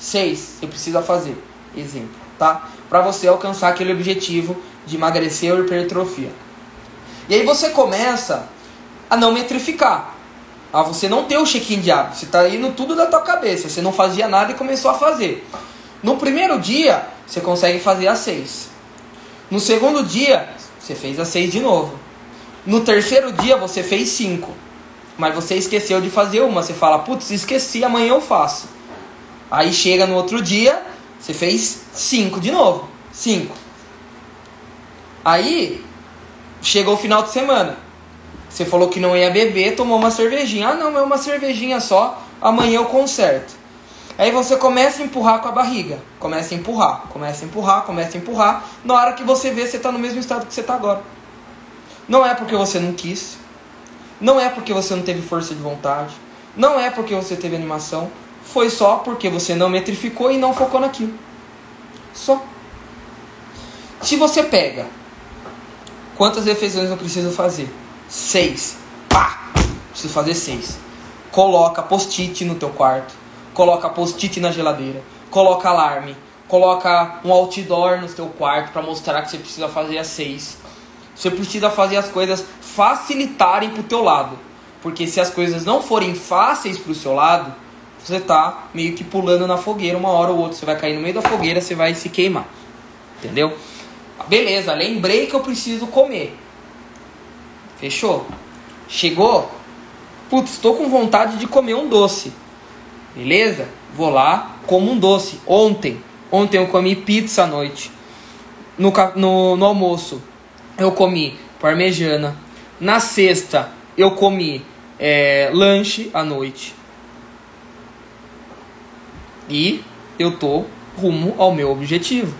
Seis, você precisa fazer. Exemplo, tá? Para você alcançar aquele objetivo de emagrecer ou hipertrofia. E aí você começa a não metrificar. A você não ter o check-in de hábito. Você está indo tudo da tua cabeça. Você não fazia nada e começou a fazer. No primeiro dia, você consegue fazer as seis. No segundo dia, você fez as seis de novo. No terceiro dia, você fez cinco. Mas você esqueceu de fazer uma. Você fala, putz, esqueci, amanhã eu faço. Aí chega no outro dia, você fez 5 de novo. 5. Aí chegou o final de semana. Você falou que não ia beber, tomou uma cervejinha. Ah, não, é uma cervejinha só, amanhã eu conserto. Aí você começa a empurrar com a barriga. Começa a empurrar, começa a empurrar, começa a empurrar. Na hora que você vê, você está no mesmo estado que você está agora. Não é porque você não quis. Não é porque você não teve força de vontade. Não é porque você teve animação foi só porque você não metrificou e não focou naquilo. Só. Se você pega, quantas refeições eu preciso fazer? Seis. Pá! Preciso fazer seis. Coloca post-it no teu quarto. Coloca post-it na geladeira. Coloca alarme. Coloca um outdoor no teu quarto para mostrar que você precisa fazer as seis. Você precisa fazer as coisas facilitarem pro teu lado. Porque se as coisas não forem fáceis pro seu lado, você tá meio que pulando na fogueira, uma hora ou outra você vai cair no meio da fogueira, você vai se queimar. Entendeu? Beleza, lembrei que eu preciso comer. Fechou? Chegou? Putz, estou com vontade de comer um doce. Beleza? Vou lá, como um doce. Ontem, ontem eu comi pizza à noite. No, no, no almoço, eu comi parmejana. Na sexta, eu comi é, lanche à noite. E eu tô rumo ao meu objetivo.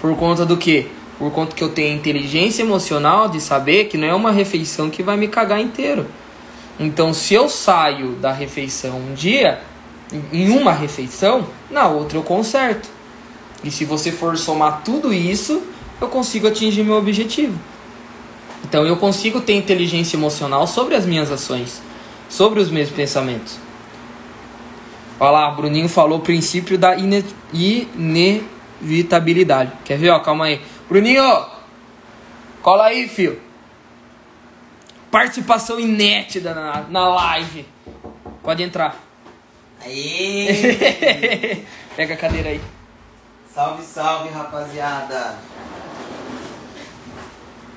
Por conta do que? Por conta que eu tenho inteligência emocional de saber que não é uma refeição que vai me cagar inteiro. Então, se eu saio da refeição um dia, em uma refeição, na outra eu conserto. E se você for somar tudo isso, eu consigo atingir meu objetivo. Então, eu consigo ter inteligência emocional sobre as minhas ações, sobre os meus pensamentos. Olha lá, Bruninho falou o princípio da ine inevitabilidade. Quer ver? Ó, calma aí. Bruninho, cola aí, filho. Participação inédita na, na live. Pode entrar. Aí. Pega a cadeira aí. Salve, salve, rapaziada.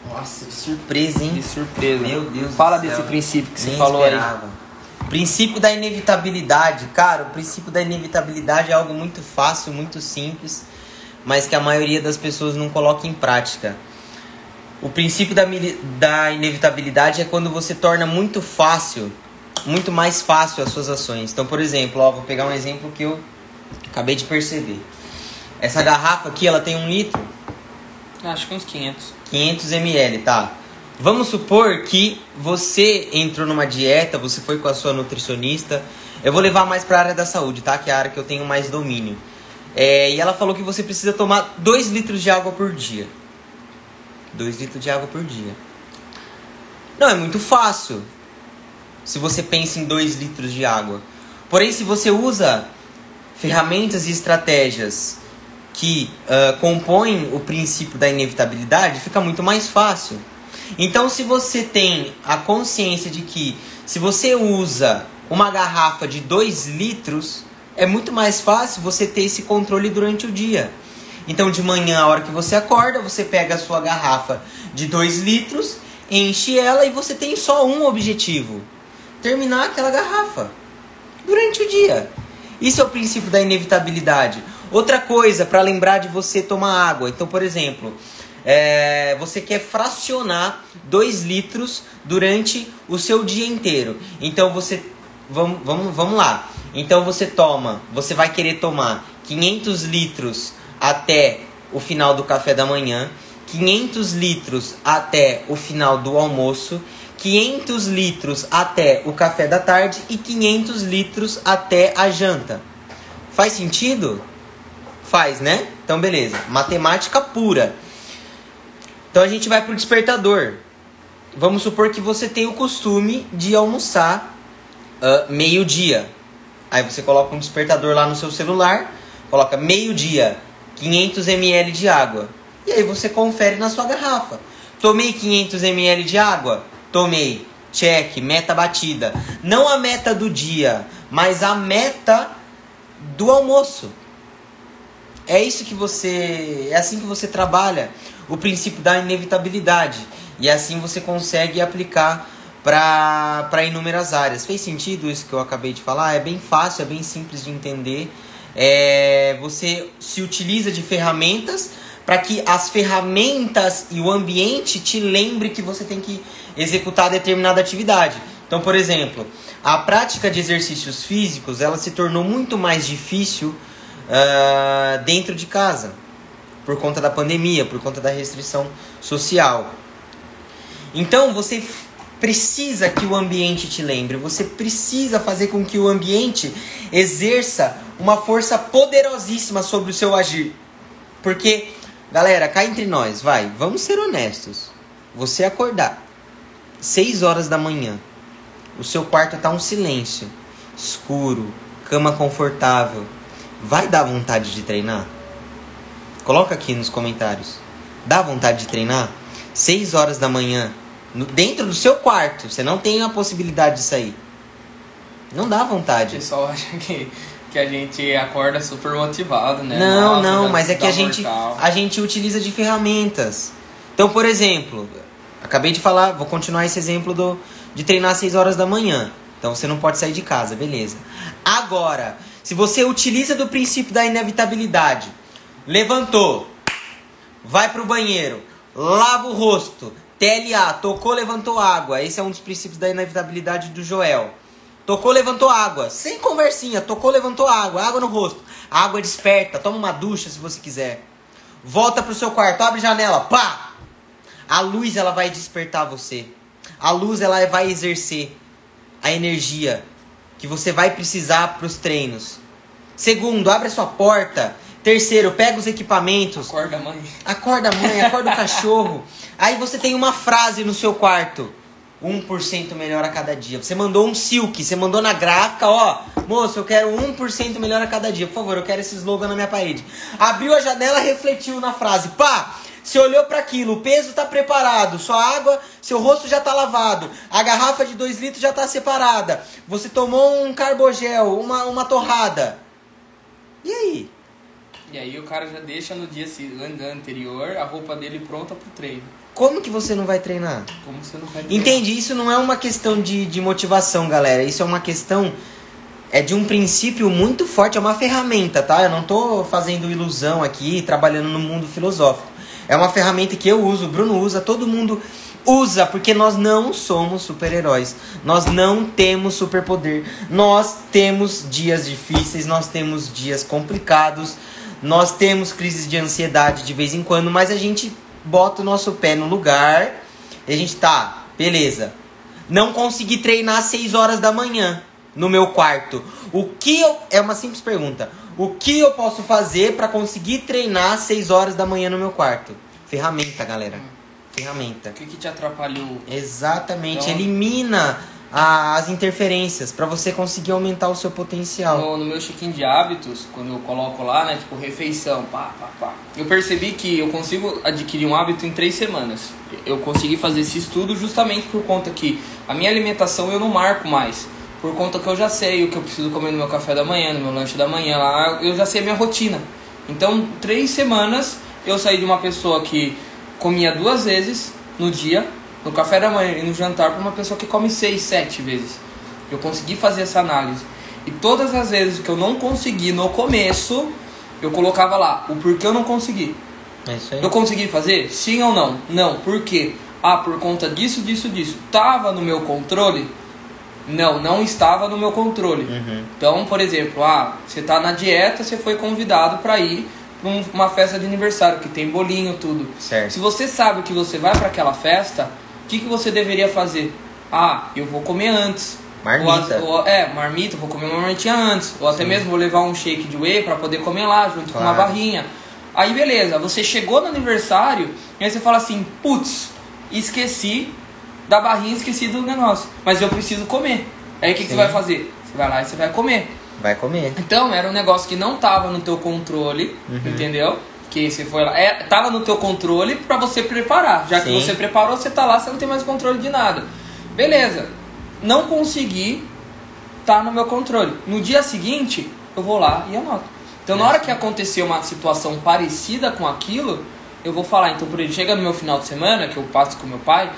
Nossa, que surpresa, hein? Que surpresa. Meu Deus Fala do céu. desse princípio que Nem você falou esperava. Princípio da inevitabilidade. Cara, o princípio da inevitabilidade é algo muito fácil, muito simples, mas que a maioria das pessoas não coloca em prática. O princípio da, da inevitabilidade é quando você torna muito fácil, muito mais fácil as suas ações. Então, por exemplo, ó, vou pegar um exemplo que eu acabei de perceber. Essa garrafa aqui, ela tem um litro. Acho que uns 500. 500 ml, tá? Vamos supor que você entrou numa dieta, você foi com a sua nutricionista. Eu vou levar mais para a área da saúde, tá? Que é a área que eu tenho mais domínio. É, e ela falou que você precisa tomar 2 litros de água por dia. 2 litros de água por dia. Não, é muito fácil. Se você pensa em 2 litros de água. Porém, se você usa ferramentas e estratégias que uh, compõem o princípio da inevitabilidade, fica muito mais fácil. Então, se você tem a consciência de que se você usa uma garrafa de 2 litros, é muito mais fácil você ter esse controle durante o dia. Então, de manhã, a hora que você acorda, você pega a sua garrafa de 2 litros, enche ela e você tem só um objetivo: terminar aquela garrafa durante o dia. Isso é o princípio da inevitabilidade. Outra coisa para lembrar de você tomar água. Então, por exemplo, é, você quer fracionar 2 litros durante o seu dia inteiro. Então você. Vamos, vamos, vamos lá. Então você toma, você vai querer tomar 500 litros até o final do café da manhã, 500 litros até o final do almoço, 500 litros até o café da tarde e 500 litros até a janta. Faz sentido? Faz, né? Então beleza. Matemática pura. Então a gente vai pro despertador. Vamos supor que você tem o costume de almoçar uh, meio-dia. Aí você coloca um despertador lá no seu celular, coloca meio-dia, 500 ml de água. E aí você confere na sua garrafa. Tomei 500 ml de água? Tomei. Check, meta batida. Não a meta do dia, mas a meta do almoço. É isso que você. É assim que você trabalha o princípio da inevitabilidade. E assim você consegue aplicar para inúmeras áreas. Fez sentido isso que eu acabei de falar? É bem fácil, é bem simples de entender. É, você se utiliza de ferramentas para que as ferramentas e o ambiente te lembre que você tem que executar determinada atividade. Então, por exemplo, a prática de exercícios físicos ela se tornou muito mais difícil uh, dentro de casa por conta da pandemia, por conta da restrição social. Então você precisa que o ambiente te lembre, você precisa fazer com que o ambiente exerça uma força poderosíssima sobre o seu agir. Porque, galera, cá entre nós, vai, vamos ser honestos. Você acordar 6 horas da manhã, o seu quarto tá um silêncio, escuro, cama confortável, vai dar vontade de treinar? Coloca aqui nos comentários. Dá vontade de treinar? 6 horas da manhã, no, dentro do seu quarto. Você não tem a possibilidade de sair. Não dá vontade. O pessoal acha que, que a gente acorda super motivado, né? Não, Nossa, não, mas é que a gente, a gente utiliza de ferramentas. Então, por exemplo, acabei de falar, vou continuar esse exemplo do, de treinar às 6 horas da manhã. Então você não pode sair de casa, beleza. Agora, se você utiliza do princípio da inevitabilidade, levantou, vai pro banheiro, lava o rosto, TLA, tocou, levantou água. Esse é um dos princípios da inevitabilidade do Joel. Tocou, levantou água. Sem conversinha, tocou, levantou água. Água no rosto. A água desperta. Toma uma ducha se você quiser. Volta pro seu quarto, abre janela, pá! A luz ela vai despertar você. A luz ela vai exercer a energia que você vai precisar para os treinos. Segundo, abre a sua porta Terceiro, pega os equipamentos. Acorda a mãe. Acorda a mãe, acorda o cachorro. Aí você tem uma frase no seu quarto. 1% melhor a cada dia. Você mandou um silk, você mandou na gráfica, ó. Moço, eu quero 1% melhor a cada dia. Por favor, eu quero esse slogan na minha parede. Abriu a janela, refletiu na frase. Pá! Você olhou para aquilo, o peso tá preparado, sua água, seu rosto já tá lavado, a garrafa de 2 litros já tá separada, você tomou um carbogel, uma, uma torrada. E aí? E aí o cara já deixa no dia anterior a roupa dele pronta pro treino. Como que você não vai treinar? Como você não vai treinar? Entendi, isso não é uma questão de, de motivação, galera. Isso é uma questão. É de um princípio muito forte, é uma ferramenta, tá? Eu não tô fazendo ilusão aqui, trabalhando no mundo filosófico. É uma ferramenta que eu uso, o Bruno usa, todo mundo usa, porque nós não somos super-heróis. Nós não temos superpoder. Nós temos dias difíceis, nós temos dias complicados nós temos crises de ansiedade de vez em quando, mas a gente bota o nosso pé no lugar E a gente tá, beleza. Não consegui treinar às 6 horas da manhã no meu quarto. O que eu. É uma simples pergunta. O que eu posso fazer para conseguir treinar às 6 horas da manhã no meu quarto? Ferramenta, galera. Ferramenta. O que, que te atrapalhou? Exatamente. Então- Elimina as interferências para você conseguir aumentar o seu potencial. No, no meu check-in de hábitos, quando eu coloco lá, né, tipo, refeição, pá, pá, pá, eu percebi que eu consigo adquirir um hábito em três semanas. Eu consegui fazer esse estudo justamente por conta que a minha alimentação eu não marco mais. Por conta que eu já sei o que eu preciso comer no meu café da manhã, no meu lanche da manhã, lá, eu já sei a minha rotina. Então, três semanas eu saí de uma pessoa que comia duas vezes no dia, no café da manhã e no jantar, para uma pessoa que come seis, sete vezes. Eu consegui fazer essa análise. E todas as vezes que eu não consegui no começo, eu colocava lá o porquê eu não consegui. É isso aí. Eu consegui fazer? Sim ou não? Não. Por quê? Ah, por conta disso, disso, disso. Tava no meu controle? Não, não estava no meu controle. Uhum. Então, por exemplo, ah, você tá na dieta, você foi convidado para ir para uma festa de aniversário que tem bolinho, tudo. Certo. Se você sabe que você vai para aquela festa, que, que você deveria fazer? Ah, eu vou comer antes. Marmita. Ou, ou- é, marmita, vou comer uma marmitinha antes. Ou até mesmo vou levar um shake de whey para poder comer lá, junto com uma Claro. barrinha. Aí beleza, você chegou no aniversário e aí você fala assim, putz, esqueci da barrinha, esqueci do negócio. Mas eu preciso comer. Aí o que, que você Sim. vai fazer? Você vai lá e você vai comer. Vai comer. Então, era um negócio que não tava no teu controle, Uhum. entendeu? Que você foi lá. É, tava no teu controle pra você preparar. Já que Sim. você preparou, você tá lá, você não tem mais controle de nada. Beleza. Não consegui, tá no meu controle. No dia seguinte, eu vou lá e anoto. Então, na hora que acontecer uma situação parecida com aquilo, eu vou falar. Então, por exemplo, chega no meu final de semana, que eu passo com meu pai,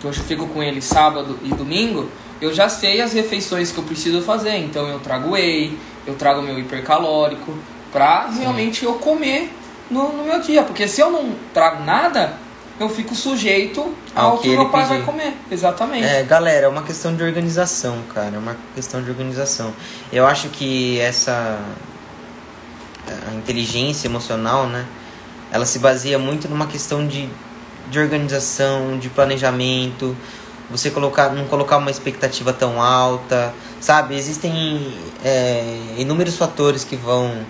que hoje eu fico com ele sábado e domingo, eu já sei as refeições que eu preciso fazer. Então, eu trago whey, eu trago meu hipercalórico, pra realmente eu comer no, no meu dia. Porque se eu não trago nada, eu fico sujeito Ao ao que que, meu pai pedir. vai comer. Exatamente. É, galera, é uma questão de organização, cara. É uma questão de organização. Eu acho que essa. Inteligência emocional, né? Ela se baseia muito numa questão de, de organização, de planejamento. Você colocar, não colocar uma expectativa tão alta, sabe? Existem é, inúmeros fatores que vão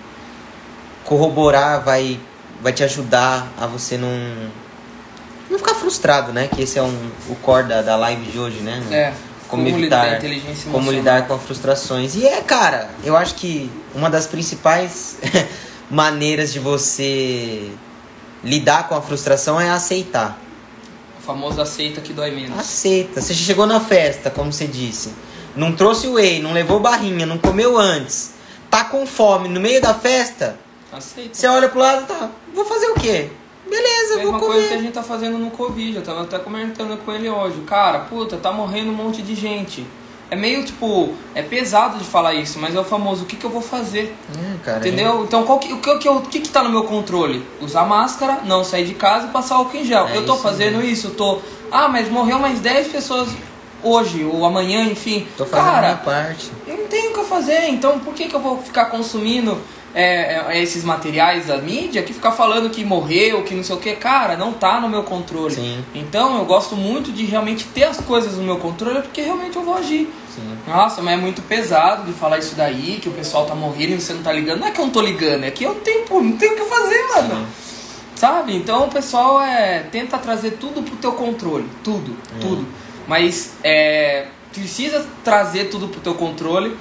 corroborar, vai, vai te ajudar a você não não ficar frustrado, né? Que esse é um, o core da, da live de hoje, né? É. Como, lidar evitar, inteligência como lidar com as frustrações. E é, cara, eu acho que uma das principais maneiras de você lidar com a frustração é aceitar. O famoso aceita que dói menos. Aceita. Você chegou na festa, como você disse, não trouxe whey, não levou barrinha, não comeu antes, tá com fome no meio da festa, Aceita. você olha pro lado, tá, vou fazer o quê? Beleza, Mesma vou coisa que a comer. gente tá fazendo no Covid, eu tava até comentando com ele hoje. Cara, puta, tá morrendo um monte de gente. É meio tipo, é pesado de falar isso, mas é o famoso, o que, que eu vou fazer? Cara, Entendeu? Então qual que, o, que, o, que, que tá no meu controle? Usar máscara, não sair de casa e passar álcool em gel. É eu tô isso fazendo isso, eu tô. Ah, mas morreu mais 10 pessoas hoje, ou amanhã, enfim. Tô fazendo a Cara, minha parte. eu não tenho o que eu fazer, então por que, que eu vou ficar consumindo é, é, esses materiais da mídia que ficar falando que morreu, que não sei o que? Cara, não tá no meu controle. Sim. Então eu gosto muito de realmente ter as coisas no meu controle porque realmente eu vou agir. Sim. Nossa, mas é muito pesado de falar isso daí, que o pessoal tá morrendo e você não tá ligando. Não é que eu não tô ligando, é que eu tenho, não tenho o que fazer, mano. Sabe? Então o pessoal é, tenta trazer tudo pro teu controle. Tudo, tudo. Mas é, precisa trazer tudo pro teu controle,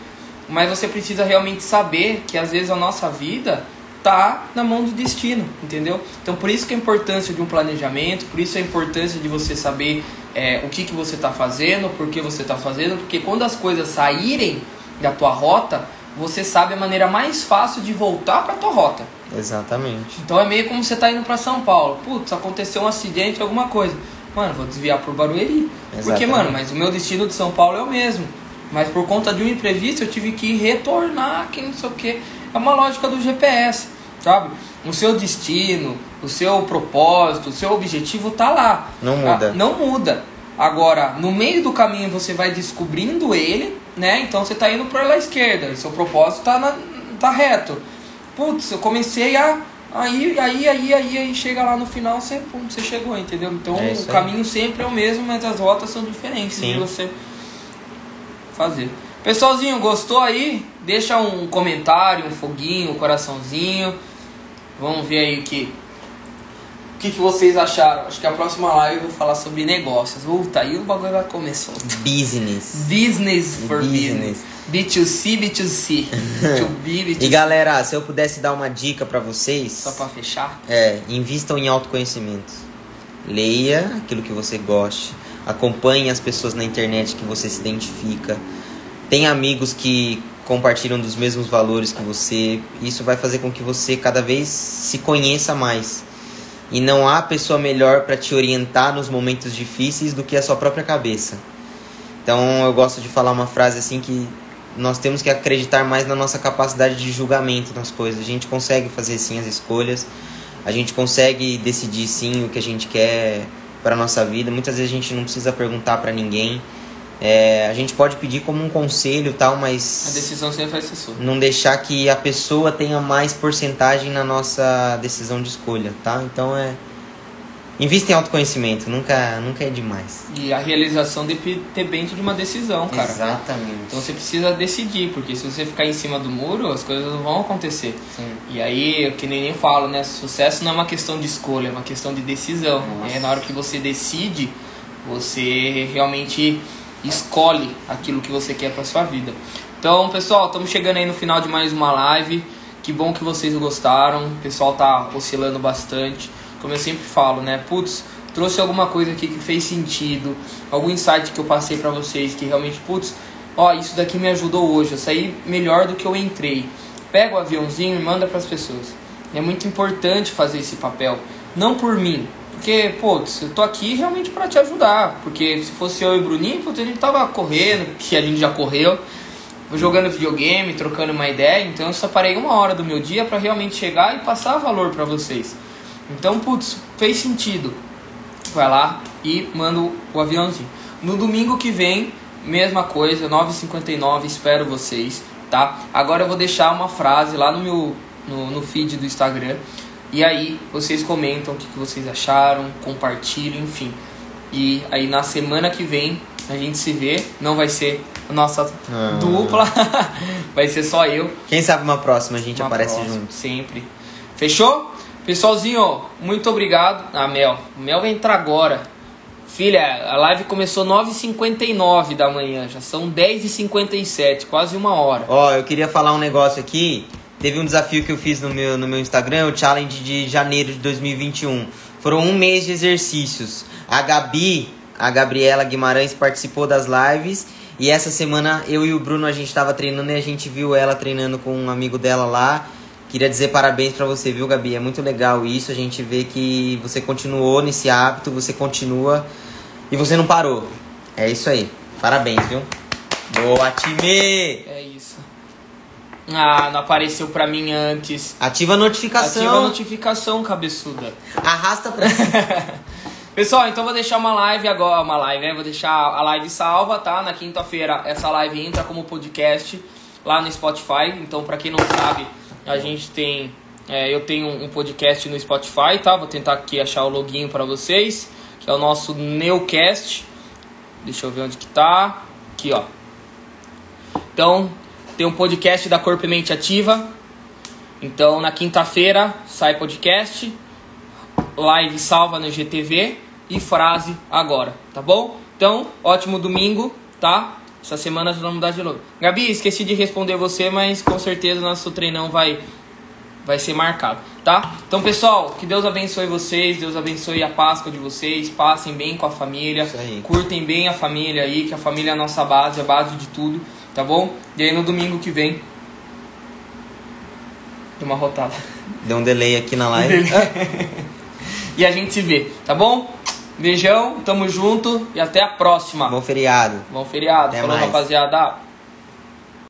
mas você precisa realmente saber que às vezes a nossa vida tá na mão do destino, entendeu? Então por isso que a importância de um planejamento, por isso a importância de você saber é, o que, que você tá fazendo, por que você tá fazendo, porque quando as coisas saírem da tua rota, você sabe a maneira mais fácil de voltar pra tua rota. Exatamente. Então é meio como você tá indo pra São Paulo. Putz, aconteceu um acidente, alguma coisa. Mano, vou desviar por Barueri. Porque, Exatamente. mano, mas o meu destino de São Paulo é o mesmo. Mas por conta de um imprevisto eu tive que retornar, que não sei o que. É uma lógica do GPS, sabe? O seu destino, o seu propósito, o seu objetivo tá lá. Não muda. Ah, Não muda. Agora, no meio do caminho você vai descobrindo ele, né? Então você tá indo para a esquerda, seu propósito tá, na, tá reto. Putz, eu comecei a Aí, aí, aí, aí, aí chega lá no final, você, pum, você chegou, entendeu? Então É o caminho sempre é o mesmo, mas as rotas são diferentes Sim. de você fazer. Pessoalzinho, gostou aí? Deixa um comentário, um foguinho, um coraçãozinho. Vamos ver aí o que, o que, que vocês acharam. Acho que a próxima live eu vou falar sobre negócios. Puta, aí o bagulho já começou. Business. Business for Business. business. B2C, B2C. B2B, B2C. E galera, se eu pudesse dar uma dica pra vocês, Só pra fechar. é, invistam em autoconhecimento. Leia aquilo que você goste. Acompanhe as pessoas na internet que você se identifica. Tenha amigos que compartilham dos mesmos valores que você. Isso vai fazer com que você cada vez se conheça mais. E não há pessoa melhor para te orientar nos momentos difíceis do que a sua própria cabeça. Então eu gosto de falar uma frase assim que nós temos que acreditar mais na nossa capacidade de julgamento nas coisas. A gente consegue fazer sim as escolhas, a gente consegue decidir sim o que a gente quer para nossa vida. Muitas vezes a gente não precisa perguntar para ninguém. É, a gente pode pedir como um conselho tal, A mas decisão sempre vai ser sua. não deixar que a pessoa tenha mais porcentagem na nossa decisão de escolha, tá? Então é invista em autoconhecimento, nunca nunca é demais. E a realização dep- depende de uma decisão, cara. Exatamente. Então você precisa decidir, porque se você ficar em cima do muro, as coisas não vão acontecer. Sim. E aí, que nem nem falo, né? Sucesso não é uma questão de escolha, é uma questão de decisão. Nossa. É na hora que você decide, você realmente escolhe aquilo que você quer para sua vida. Então, pessoal, estamos chegando aí no final de mais uma live. Que bom que vocês gostaram. O pessoal tá oscilando bastante. Como eu sempre falo, né? Putz, trouxe alguma coisa aqui que fez sentido, algum insight que eu passei para vocês que realmente, putz, ó, isso daqui me ajudou hoje, eu saí melhor do que eu entrei. Pega o aviãozinho e manda para as pessoas. É muito importante fazer esse papel, não por mim, porque, putz, eu tô aqui realmente para te ajudar, porque se fosse eu e o Bruninho, putz, a gente tava correndo, que a gente já correu, jogando videogame, trocando uma ideia, então eu separei uma hora do meu dia para realmente chegar e passar valor para vocês. Então, putz, fez sentido. Vai lá e manda o aviãozinho. No domingo que vem, mesma coisa, 9h59, espero vocês, tá? Agora eu vou deixar uma frase lá no meu no, no feed do Instagram. E aí vocês comentam o que, que vocês acharam, compartilham, enfim. E aí na semana que vem a gente se vê. Não vai ser a nossa Ah. dupla, vai ser só eu. Quem sabe uma próxima a gente Uma aparece próxima, junto. Sempre. Fechou? Pessoalzinho, muito obrigado. Ah, Mel. O Mel vai entrar agora. Filha, a live começou 9h59 da manhã. Já são 10h57, quase uma hora. Ó, eu queria falar um negócio aqui. Teve um desafio que eu fiz no meu, no meu Instagram, o challenge de janeiro de 2021. Foram um mês de exercícios. A Gabi, a Gabriela Guimarães, participou das lives. E essa semana eu e o Bruno a gente tava treinando e a gente viu ela treinando com um amigo dela lá. Queria dizer parabéns pra você, viu, Gabi? É muito legal isso. A gente vê que você continuou nesse hábito, você continua e você não parou. É isso aí. Parabéns, viu? Boa, time! É isso. Ah, não apareceu pra mim antes. Ativa a notificação. Ativa a notificação, cabeçuda. Arrasta pra Pessoal, então vou deixar uma live agora, uma live, né? Vou deixar a live salva, tá? Na quinta-feira essa live entra como podcast lá no Spotify. Então, pra quem não sabe, a gente tem, é, eu tenho um podcast no Spotify, tá? Vou tentar aqui achar o login pra vocês, que é o nosso Newcast. Deixa eu ver onde que tá. Aqui, ó. Então, tem um podcast da Corpo e Mente Ativa. Então, na quinta-feira sai podcast live salva no GTV e frase agora, tá bom? Então, ótimo domingo, tá? Essa semana vamos mudar de novo. Gabi, esqueci de responder você, mas com certeza nosso treinão vai vai ser marcado, tá? Então, pessoal, que Deus abençoe vocês, Deus abençoe a Páscoa de vocês, passem bem com a família, curtem bem a família aí, que a família é a nossa base, a base de tudo, tá bom? E aí no domingo que vem Deu uma rotada. Deu um delay aqui na live. E a gente se vê, tá bom? Beijão, tamo junto e até a próxima. Bom feriado. Bom feriado. Até Falou, mais. rapaziada.